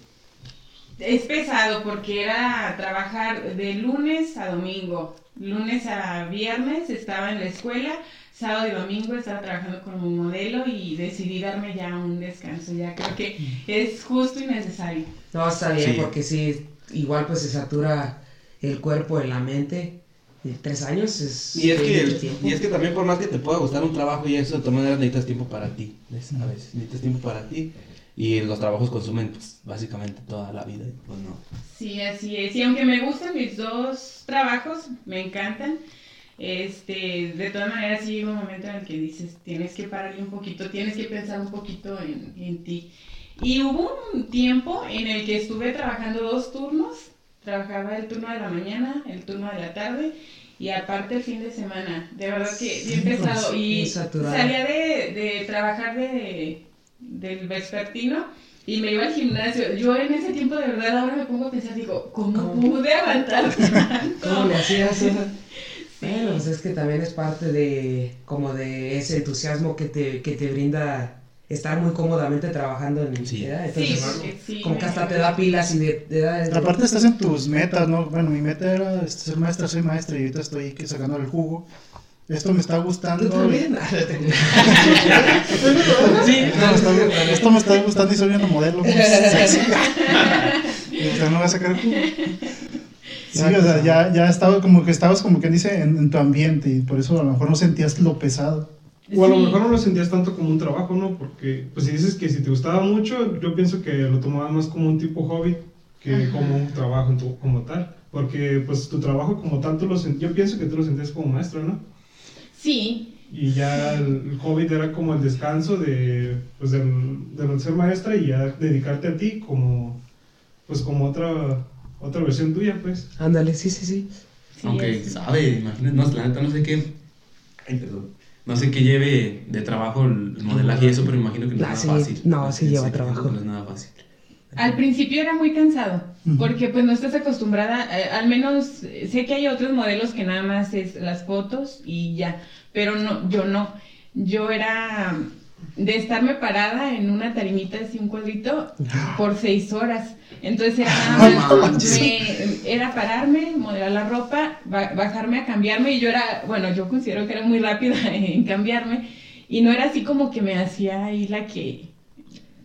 es pesado porque era trabajar de lunes a domingo. Lunes a viernes estaba en la escuela, sábado y domingo estaba trabajando como modelo y decidí darme ya un descanso. Ya creo que es justo y necesario. No, está bien, Sí. porque sí, igual pues se satura el cuerpo en la mente. Tres años es, Y es, que, y es que también por más que te pueda gustar un trabajo y eso, de todas maneras necesitas tiempo para ti. ¿ves? A veces necesitas tiempo para ti. Y los trabajos consumen pues básicamente toda la vida. Pues no. Sí, así es. Y aunque me gustan mis dos trabajos, me encantan, este, de todas maneras sí llega un momento en el que dices, tienes que pararle un poquito, tienes que pensar un poquito en, en ti. Y hubo un tiempo en el que estuve trabajando dos turnos, trabajaba el turno de la mañana, el turno de la tarde y aparte el fin de semana. De verdad que bien Sí, pesado. Y salía de, de trabajar de, del vespertino y me iba al gimnasio. Yo en ese tiempo de verdad ahora me pongo a pensar, digo, ¿cómo, ¿Cómo? pude aguantar tanto? ¿Cómo le hacías? Bueno, pues es que también es parte de como de ese entusiasmo que te, que te brinda estar muy cómodamente trabajando en Sí. ¿verdad? Sí, Entonces, porque sí. como que hasta te da pilas y de, te da- Aparte estás en tus metas, ¿no? Bueno, mi meta era este, ser maestra, soy maestra y ahorita estoy que sacando el jugo. Esto me está gustando. ¿Tú también? Sí, no, está- esto me está gustando y soy una modelo muy sexy. Y usted no va a sacar el jugo. Sí, o sea, ya, ya estaba como que estabas como que dice en, en tu ambiente y por eso a lo mejor no sentías lo pesado. O a lo mejor no lo sentías tanto como un trabajo, ¿no? Porque, pues si dices que si te gustaba mucho, yo pienso que lo tomabas más como un tipo hobby que Ajá. como un trabajo en tu- como tal. Porque, pues tu trabajo como tal, tú lo yo pienso que tú lo sentías como maestra, ¿no? Sí, Y ya el, el hobby era como el descanso de, pues, del, del ser maestra y ya dedicarte a ti como, pues como otra, otra versión tuya, pues. Ándale, sí, sí, sí. sí. Aunque es- sabe, imagínate, no, la neta no sé qué. Ay, perdón. No sé qué lleve de trabajo el modelaje y eso, pero imagino que no Ah, es sí, nada fácil. no, sí lleva trabajo. No es nada fácil. Al principio era muy cansado, porque pues no estás acostumbrada, eh, al menos eh, sé que hay otros modelos que nada más es las fotos y ya, pero no, yo no. Yo era de estarme parada en una tarimita así un cuadrito por seis horas. Entonces era nada más, me- era pararme, modelar la ropa, ba- bajarme a cambiarme y yo era, bueno, yo considero que era muy rápida en cambiarme y no era así como que me hacía ahí la que...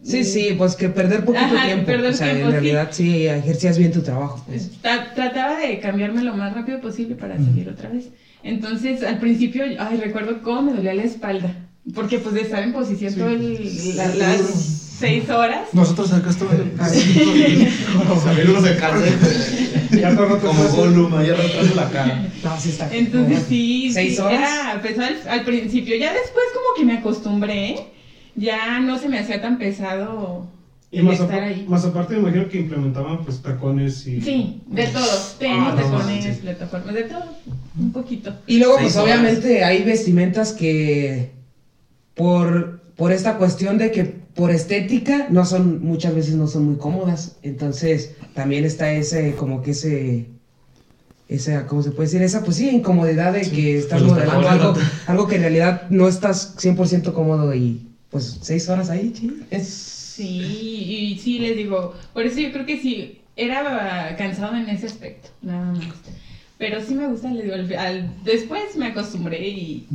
Sí, sí, pues que perder poquito Ajá, tiempo. perder o sea, tiempo, en realidad sí, ejercías bien tu trabajo. Pues. Tra- trataba de cambiarme lo más rápido posible para salir otra vez. Entonces, al principio, ay, recuerdo cómo me dolía la espalda. Porque, pues, de estar en posición Sí. todo el- la- las seis horas. Nosotros acá estamos. Saberlo de casa. Ya todo rato Como Gollum, ahí arrastrando la cara. No, sí está. Entonces, sí, ¿Seis sí, horas? era, a pesar al, al principio. Ya después, como que me acostumbré. Ya no se me hacía tan pesado Y más, estar ahí. más aparte me imagino que implementaban pues tacones y... Sí, de todo. Tenis, Ah, no, tacones, sí. plataformas, de todo. Un poquito. Y luego, pues horas. obviamente hay vestimentas que por, por esta cuestión de que por estética no son, muchas veces no son muy cómodas. Entonces, también está ese, como que ese, esa, ¿cómo se puede decir? Esa, pues sí, incomodidad de que estás pues, modelando está algo, algo que en realidad no estás 100% cómodo y pues seis horas ahí, sí. Es, Sí, y sí les digo, por eso yo creo que sí, era cansado en ese aspecto, nada más. Pero sí me gusta, les digo, al- al- después me acostumbré y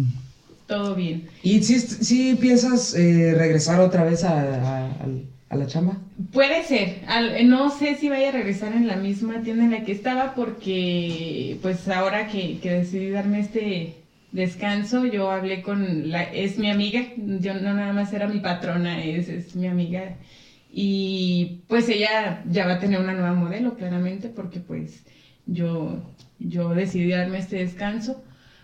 todo bien. ¿Y si, si piensas eh, regresar otra vez a, a- al- a la chamba? Puede ser, al- no sé si vaya a regresar en la misma tienda en la que estaba porque pues ahora que, que decidí darme este descanso, yo hablé con la, es mi amiga, yo no nada más era mi patrona, es, es mi amiga y pues ella ya va a tener una nueva modelo claramente porque pues yo, yo decidí darme este descanso,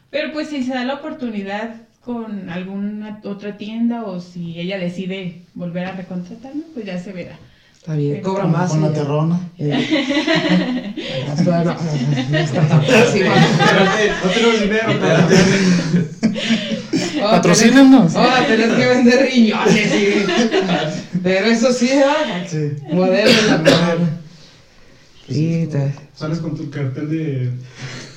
pero pues si se da la oportunidad con alguna otra tienda o si ella decide volver a recontratarme, pues ya se verá. Está bien, Pero cobra más. con la terrona. Eh, no, no, no tenemos dinero, pero... Oh, Patrocínanos. tenés- Oh, tenés que vender riñones, sí. Pero eso sí, ¿verdad? Sí. Modelo la Sales con tu cartel de...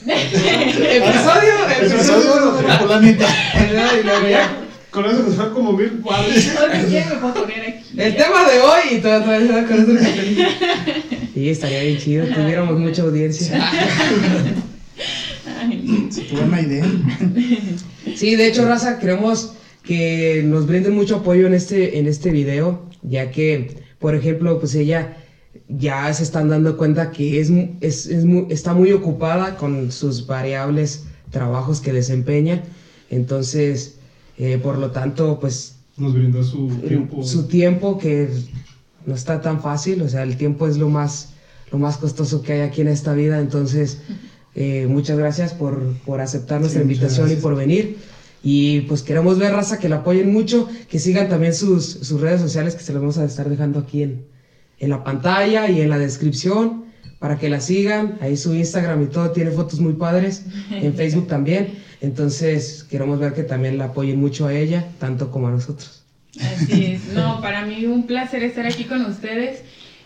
Episodio, Episodio de. Y luego ya. Con eso nos fue como mil cuadros. Oye, ¿quién me puedo poner aquí? El tema de hoy y todo, todo eso con eso que Sí, estaría bien chido, tuviéramos mucha audiencia. Una idea. Sí, de hecho, Raza, queremos que nos brinden mucho apoyo en este, en este video, ya que, por ejemplo, pues ella ya se están dando cuenta que es, es, es mu- está muy ocupada con sus variables trabajos que desempeña. Entonces, eh, por lo tanto, pues Nos brindó su tiempo. su tiempo que no está tan fácil, o sea, el tiempo es lo más, lo más costoso que hay aquí en esta vida, entonces eh, muchas gracias por, por aceptar nuestra Sí, invitación y por venir. Y pues queremos ver, raza, que la apoyen mucho, que sigan también sus, sus redes sociales, que se las vamos a estar dejando aquí en, en la pantalla y en la descripción, para que la sigan. Ahí su Instagram y todo tiene fotos muy padres, en Facebook también. Entonces queremos ver que también la apoyen mucho a ella, tanto como a nosotros. Así es. No, para mí un placer estar aquí con ustedes.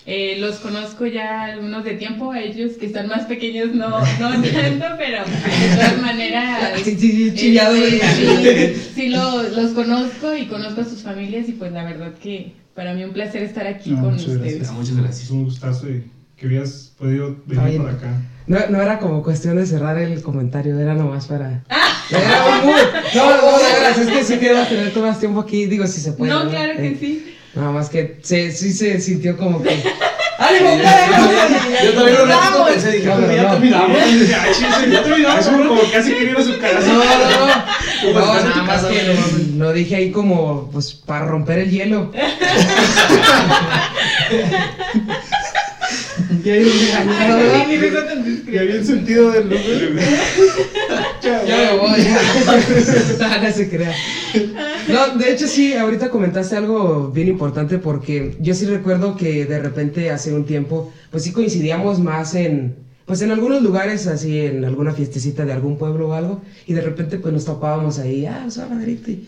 Eh, los conozco ya algunos de tiempo, a ellos que están más pequeños no, no tanto, pero de todas maneras. Sí, sí, chillado, este, güey. sí, sí lo- los conozco y conozco a sus familias y pues la verdad que para mí un placer estar aquí No, con muchas ustedes. gracias. Muchas Es gracias. un gustazo y que hubieras podido venir Ay, para acá. No, no era como cuestión de cerrar el comentario, era nomás para. Era muy- No, no, veras, es que sí quiero tener todo más tiempo aquí, digo, si se puede. No, ¿verdad? claro que Eh, sí. Nada más que se, sí se sintió como que. ¡Ánimo! Yo también un Vamos. pensé, dije, No, "Pues no, ya no. terminamos. Ya, terminamos, como, como casi quería ir a su casa. No, no, no. No, nada más que lo, lo dije ahí como, pues, para romper el hielo. Ya había el sentido del lugar. Ya me voy. No se crea. No, de hecho sí, ahorita comentaste algo bien importante porque yo sí recuerdo que de repente hace un tiempo, pues sí coincidíamos más en, pues en algunos lugares, así en alguna fiestecita de algún pueblo o algo, y de repente pues nos topábamos ahí, ah, soy Madrid, y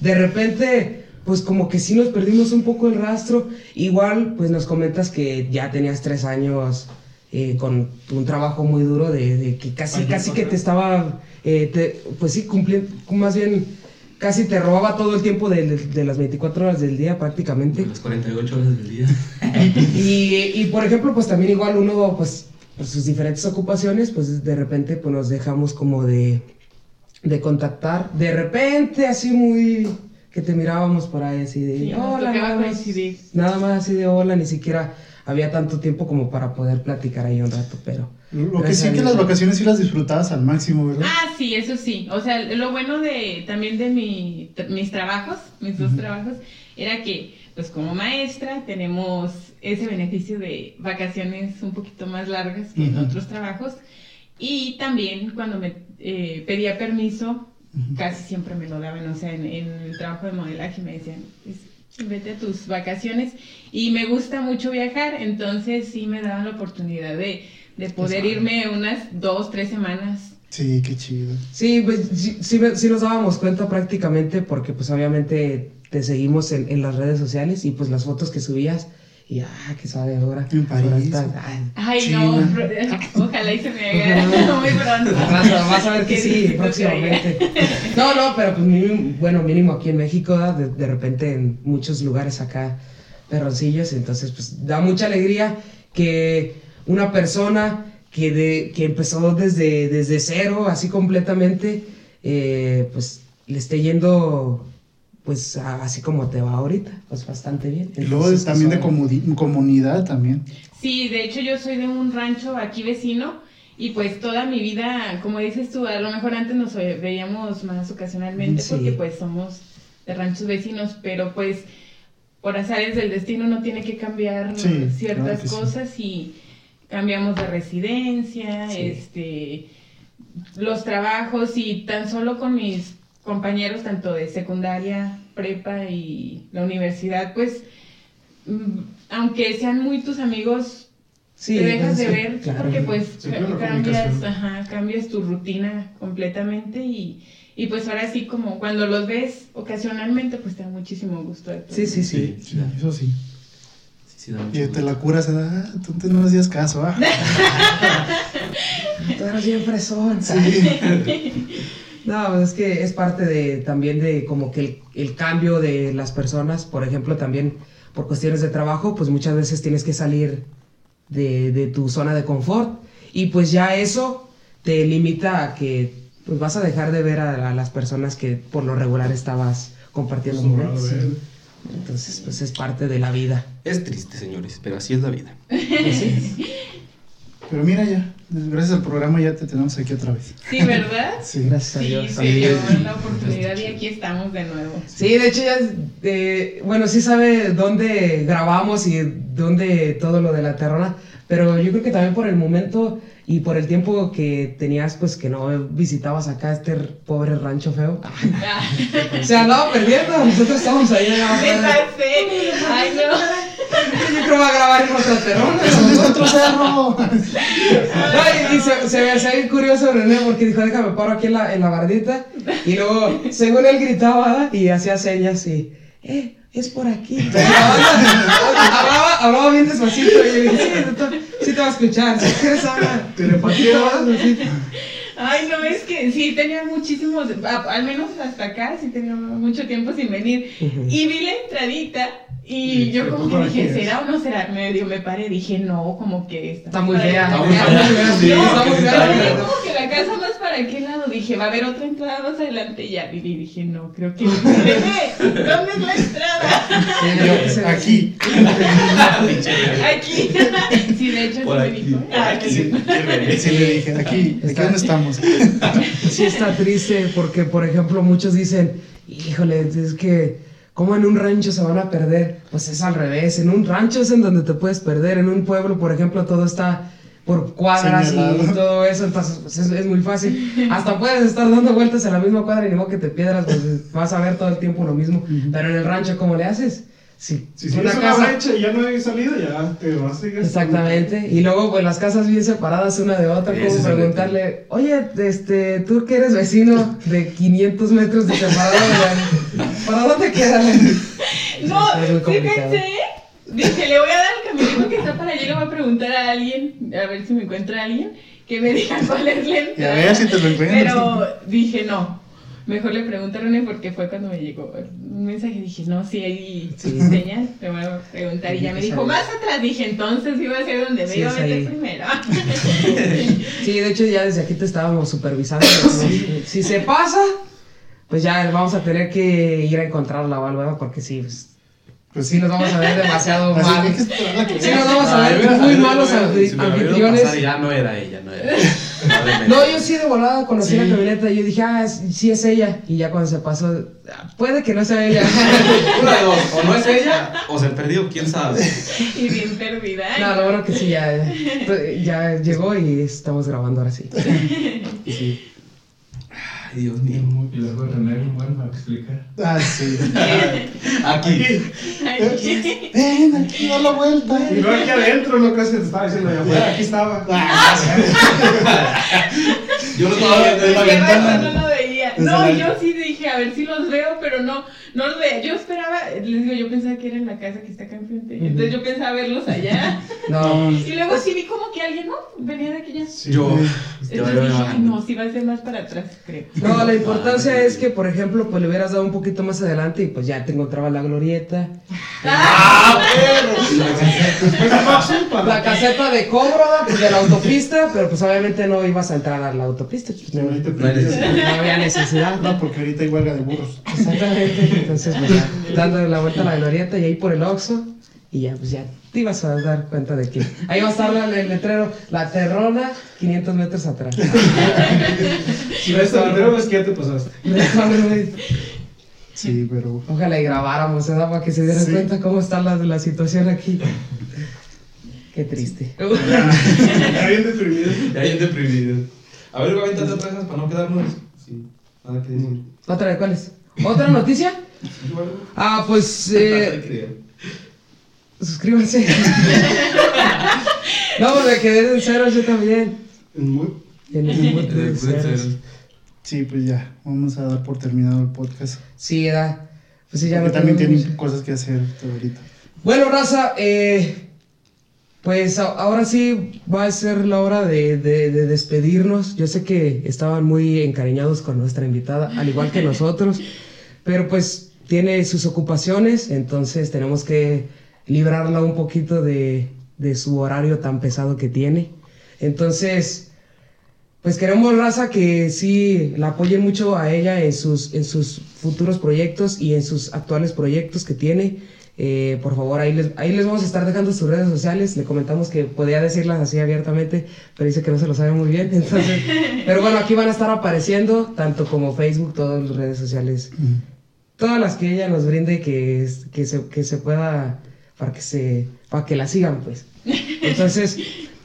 de repente pues como que sí nos perdimos un poco el rastro, igual pues nos comentas que ya tenías tres años eh, con un trabajo muy duro de, de que casi, casi que te estaba, eh, te- pues sí, cumpliendo, más bien, casi te robaba todo el tiempo de, de las 24 horas del día prácticamente. Las 48 horas del día. Y, y, por ejemplo, pues también igual uno, pues, por sus diferentes ocupaciones, pues de repente pues nos dejamos como de, de contactar. De repente, así muy, que te mirábamos por ahí así de, Sí, hola, nada más". Nada más así de hola, ni siquiera había tanto tiempo como para poder platicar ahí un rato, pero... Lo que sí que las vacaciones sí las disfrutabas al máximo, ¿verdad? Ah, sí, eso sí. O sea, lo bueno de también de mi, mis trabajos, mis dos trabajos, era que, pues como maestra, tenemos ese beneficio de vacaciones un poquito más largas que en Ujú. otros trabajos. Y también cuando me eh, pedía permiso, casi siempre me lo daban. O sea, en, en el trabajo de modelaje me decían, "Pues, vete a tus vacaciones. Y me gusta mucho viajar, entonces sí me daban la oportunidad de, de poder irme unas dos, tres semanas Sí, qué chido. Sí, pues sí, sí, me- sí nos dábamos cuenta prácticamente porque pues obviamente te seguimos en, en las redes sociales y pues las fotos que subías y ah, qué sabe ahora. En París. Ay, Ay, China. no, ojalá y se me haga muy pronto. Vas a ver que sí, próximamente. No, no, pero pues mínimo, bueno, mínimo aquí en México, de, de repente en muchos lugares acá, perroncillos, entonces pues da mucha alegría que una persona que, de, que empezó desde, desde cero, así completamente, eh, pues le esté yendo pues así como te va ahorita, pues bastante bien. Y luego Entonces, también de pues, comodi- comunidad también. Sí, de hecho yo soy de un rancho aquí vecino y pues toda mi vida, como dices tú, a lo mejor antes nos ve- veíamos más ocasionalmente Sí. porque pues somos de ranchos vecinos, pero pues por azares del destino uno tiene que cambiar Sí, claro ciertas sí. cosas y cambiamos de residencia, Sí. este los trabajos y tan solo con mis compañeros tanto de secundaria, prepa y la universidad, pues mm, aunque sean muy tus amigos, sí, te dejas sí, de ver claro. porque pues cambias, ajá, cambias tu rutina completamente y, y pues ahora sí como cuando los ves ocasionalmente pues te da muchísimo gusto. de todo. Sí, sí, sí. Sí, eso sí. Sí, sí, Y te la curas, ah, tú te no hacías caso, ah. Tú eras bien fresón. No, pues es que es parte de también de como que el, el cambio de las personas, por ejemplo, también por cuestiones de trabajo, pues muchas veces tienes que salir de, de tu zona de confort y pues ya eso te limita a que pues vas a dejar de ver a, a las personas que por lo regular estabas compartiendo momentos. ver. Entonces, pues es parte de la vida. Es triste, señores, pero así es la vida. Sí. Pero mira ya, gracias al programa ya te tenemos aquí otra vez. Sí, ¿verdad? Sí. Gracias a Sí, Dios. se dio la oportunidad y aquí estamos de nuevo. Sí, de hecho ya, eh, bueno, sí sabe dónde grabamos y dónde todo lo de la terrona, pero yo creo que también por el momento y por el tiempo que tenías, pues que no visitabas acá este pobre rancho feo, Ah, se andaba perdiendo, nosotros estamos ahí. sí. Ay, no. Yo creo que va a grabar en otra terrona. ¡Es otro cerro! No, y, y se, se me hacía bien curioso René porque dijo, déjame paro aquí en la, en la bardita. Y luego, según él gritaba y hacía señas y, eh, es por aquí. hablaba, hablaba bien despacito y yo dije, sí, doctor, sí te va a escuchar. Si quieres hablar. Telepatía. Ay, no, es que sí, tenía muchísimos, al menos hasta acá, sí tenía mucho tiempo sin venir. Y vi la entradita y Sí, yo como ¿para que dije, es? ¿será o no será? Medio me paré, dije, no, como que está, Está muy fea. Está muy Está fea. muy fea, Sí, está muy fea. como que la casa más para qué lado, dije, va a haber otra entrada más adelante y ya y dije, no, creo que ¿dónde es la entrada? Yo, aquí. Aquí. Sí, de hecho, Por sí me aquí. dijo. Aquí. Sí, sí le dije, aquí, aquí donde estamos. Sí está triste porque, por ejemplo, muchos dicen, híjole, es que, ¿cómo en un rancho se van a perder? Pues es al revés, en un rancho es en donde te puedes perder, en un pueblo, por ejemplo, todo está por cuadras y todo eso, entonces pues, es, es muy fácil. Hasta puedes estar dando vueltas en la misma cuadra y ni modo que te piedras, pues vas a ver todo el tiempo lo mismo. Pero en el rancho, ¿cómo le haces? Sí, Si una brecha y ya no hay salida, ya te vas a seguir. Exactamente. Y luego, pues las casas bien separadas una de otra, como preguntarle, oye, este, tú que eres vecino de 500 metros de separado, güey, ¿para dónde queda? No, Es Dije, le voy a dar el caminito que está para allá y le voy a preguntar a alguien, a ver si me encuentra alguien, que me diga cuál es la Y a entrada. ver si te lo encuentras. Pero dije, no. Mejor le pregunto a René porque fue cuando me llegó un mensaje. Dije, no, si hay Sí. señal, le voy a preguntar. Y ya me dijo, más atrás. Dije, entonces iba a ser donde me Sí, iba a meter primero. Sí, de hecho ya desde aquí te estábamos supervisando. Si se pasa, pues ya vamos a tener que ir a encontrarla o algo, ¿verdad? porque sí, pues, Pues sí nos vamos a ver demasiado mal. Sí, nos vamos a ver muy malos anfitriones. Ya no era ella, no era. No, yo sí de volada conocí Sí. la camioneta y yo dije, ah, es- sí es ella. Y ya cuando se pasó, puede que no sea ella. Una de dos, o no es ella, o se perdió, quién sabe. y bien perdida. no, lo bueno que sí, ya, ya llegó y estamos grabando ahora sí. Sí. Ay, Dios mío. Y luego René bueno para explicar. Ah, sí. Aquí. Ay, Ven, aquí da la vuelta. Y luego aquí adentro, no crees que te estaba diciendo allá afuera, aquí estaba. Yo lo estaba viendo de la ventana. no lo veía. Desde No, la- yo sí dije, a ver si los veo, pero no, no los veía. Yo esperaba, les digo, yo pensaba que era en la casa que está acá enfrente. Entonces yo pensaba verlos allá. No, Y luego sí vi como que alguien, ¿no? Venía de aquella. Yo. Entonces dije, ay, no, sí va a ser más para atrás, creo. no, la importancia es que, por ejemplo, pues le hubieras dado un poquito más adelante y pues ya te encontraba la glorieta. ¡Ah, Paxo, para La caseta de cobro pues, de la autopista, pero pues obviamente no ibas a entrar a la autopista. pues, no, no había necesidad. No, porque ahorita hay huelga de burros. Exactamente, entonces pues ya, dándole la vuelta a la glorieta y ahí por el Oxxo y ya pues ya te ibas a dar cuenta de que ahí va a estar el letrero, la terrona 500 metros atrás. Si ves el letrero, ves que ya te pasaste. Sí, pero. Ojalá y grabáramos, ¿verdad? Para que se dieran Sí. cuenta cómo está la, la situación aquí. Qué triste. Ya bien deprimido. Ya bien deprimido. A ver, avéntate otra vez para no quedarnos. Sí, nada que decir. ¿Otra de cuáles? ¿Otra noticia? Ah, pues eh, suscríbanse. no, pues me quedé en cero yo también. Muy. En bote de ceros. Sí, pues ya. Vamos a dar por terminado el podcast. Sí, da. Pues sí, ya Porque no también tienen mucho. cosas que hacer ahorita. Bueno, raza, eh, pues a- ahora sí va a ser la hora de, de- de despedirnos. Yo sé que estaban muy encariñados con nuestra invitada, al igual que nosotros, pero pues tiene sus ocupaciones, entonces tenemos que librarla un poquito de, de su horario tan pesado que tiene. Entonces, pues queremos, raza, que sí la apoyen mucho a ella en sus, en sus futuros proyectos y en sus actuales proyectos que tiene. Eh, por favor, ahí les, ahí les vamos a estar dejando sus redes sociales. Le comentamos que podía decirlas así abiertamente, pero dice que no se lo sabe muy bien. Entonces, pero bueno, aquí van a estar apareciendo, tanto como Facebook, todas las redes sociales. Todas las que ella nos brinde que, que, se, que se pueda, para que, se, para que la sigan, pues. Entonces,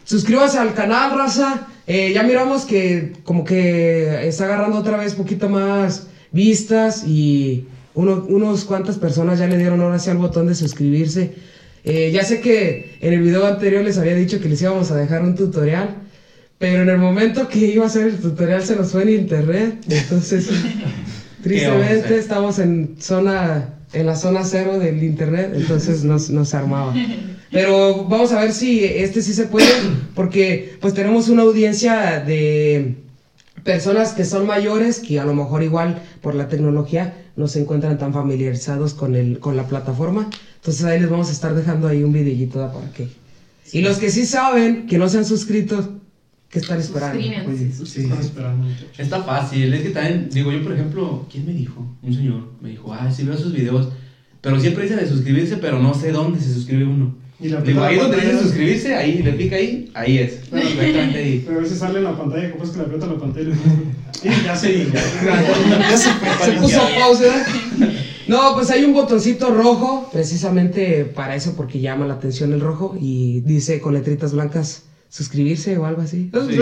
suscríbanse al canal, raza. Eh, ya miramos que como que está agarrando otra vez poquito más vistas y uno, unos cuantas personas ya le dieron ahora sí al botón de suscribirse. Eh, ya sé que en el video anterior les había dicho que les íbamos a dejar un tutorial, pero en el momento que iba a hacer el tutorial se nos fue en internet, entonces tristemente estamos en zona en la zona cero del internet, entonces no, no se armaba. Pero vamos a ver si este sí se puede, porque pues tenemos una audiencia de personas que son mayores, que a lo mejor igual por la tecnología no se encuentran tan familiarizados con, el, con la plataforma. Entonces ahí les vamos a estar dejando ahí un videillito para que... Y los que sí saben, que no se han suscrito, ¿qué están esperando? Oye, sí. Están esperando. Está fácil, es que también, digo yo, por ejemplo, ¿quién me dijo? Un señor me dijo, ah, sí veo sus videos, pero siempre dice de suscribirse, pero no sé dónde se suscribe uno. Y la Digo, ahí donde dice suscribirse, ahí, le pica ahí, ahí es. Perfectamente ahí. Pero a veces sale en la pantalla, como es que le aprieta la pantalla y ya se ya. Ya se. Se puso pausa. No, pues hay un botoncito rojo, precisamente para eso, porque llama la atención el rojo y dice con letritas blancas suscribirse o algo así. Sí.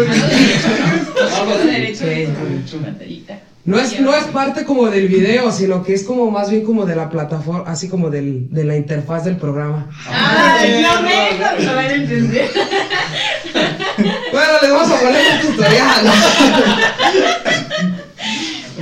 No es, no es parte como del video, sino que es como más bien como de la plataforma, así como del, de la interfaz del programa. Ay, no me lo van a entender. Bueno, les vamos a poner un tutorial.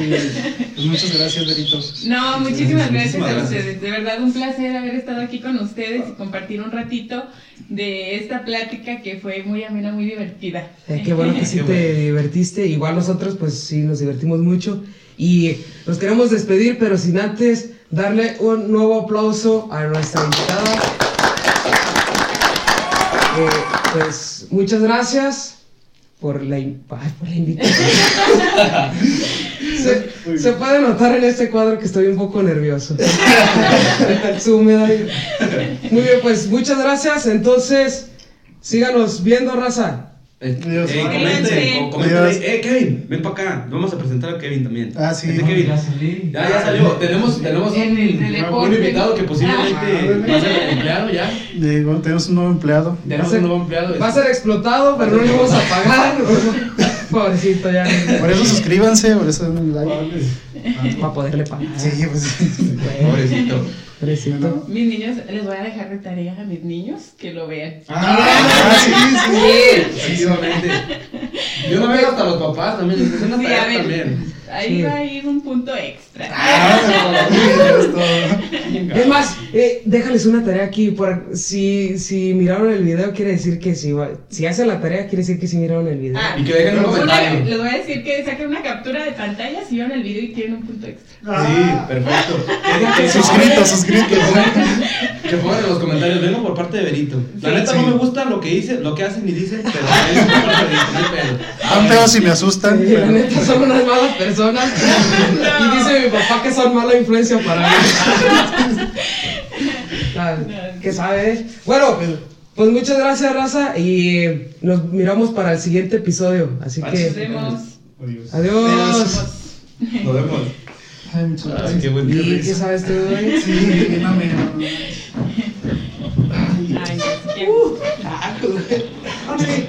Pues muchas gracias, Berito. No, muchísimas Sí, gracias muchísimas a gracias. ustedes. De verdad, un placer haber estado aquí con ustedes y compartir un ratito de esta plática que fue muy amena, muy divertida. Eh, qué bueno que sí Qué te bueno. divertiste. Igual nosotros, pues sí, nos divertimos mucho. Y nos queremos despedir, pero sin antes darle un nuevo aplauso a nuestra invitada. Eh, pues muchas gracias por la, in- ay, por la invitación. se, se puede notar en este cuadro que estoy un poco nervioso. Muy bien, pues muchas gracias. Entonces, síganos viendo, raza. Eh, eh, comenten, comenten. Eh, Kevin, ven para acá. Vamos a presentar a Kevin también. Ah, sí. Este Kevin. Ya salí. Ya, ya salió. Tenemos, tenemos En el un, invitado que posiblemente Ah, va a ser empleado ya. Tenemos un nuevo empleado. Tenemos un nuevo empleado. Va a ser explotado, pero no le vamos a pagar. Pobrecito, ya. Por eso suscríbanse, por eso denle like. Para poderle pagar. Sí, pues. Pobrecito. Mis niños, les voy a dejar de tarea a mis niños que lo vean. Ah, sí, sí. Efectivamente. Yo no veo hasta los papás también. Es una Sí, a ver. también. Ahí Sí. va a ir un punto extra. Ah, esto. Es más, eh, déjales una tarea aquí. Por, si, si miraron el video, quiere decir que si, va- si hacen la tarea, quiere decir que si miraron el video. Ah, Y que dejen un una- comentario. les voy a decir que saquen una captura de pantalla si vieron el video y tienen un punto extra. Sí, perfecto. Suscritos, suscritos. Que pongan, en los comentarios, vengo por parte de Berito. La Sí. neta no Sí. me gusta lo que dice, lo que hacen y dicen, pero es por Berito, no. Tan feos si me asustan. Sí, la neta son unas malas personas. Y dice mi papá que son mala influencia para mí. Ah, ¿Qué sabe? Bueno, pues muchas gracias, raza. Y nos miramos para el siguiente episodio. Así Nos que, vemos. Adiós. adiós. Nos vemos. Ay, muchas Ay, gracias. qué buen ¿Y qué sabes tú, güey? Sí, no me. Ay, qué- Ah, güey.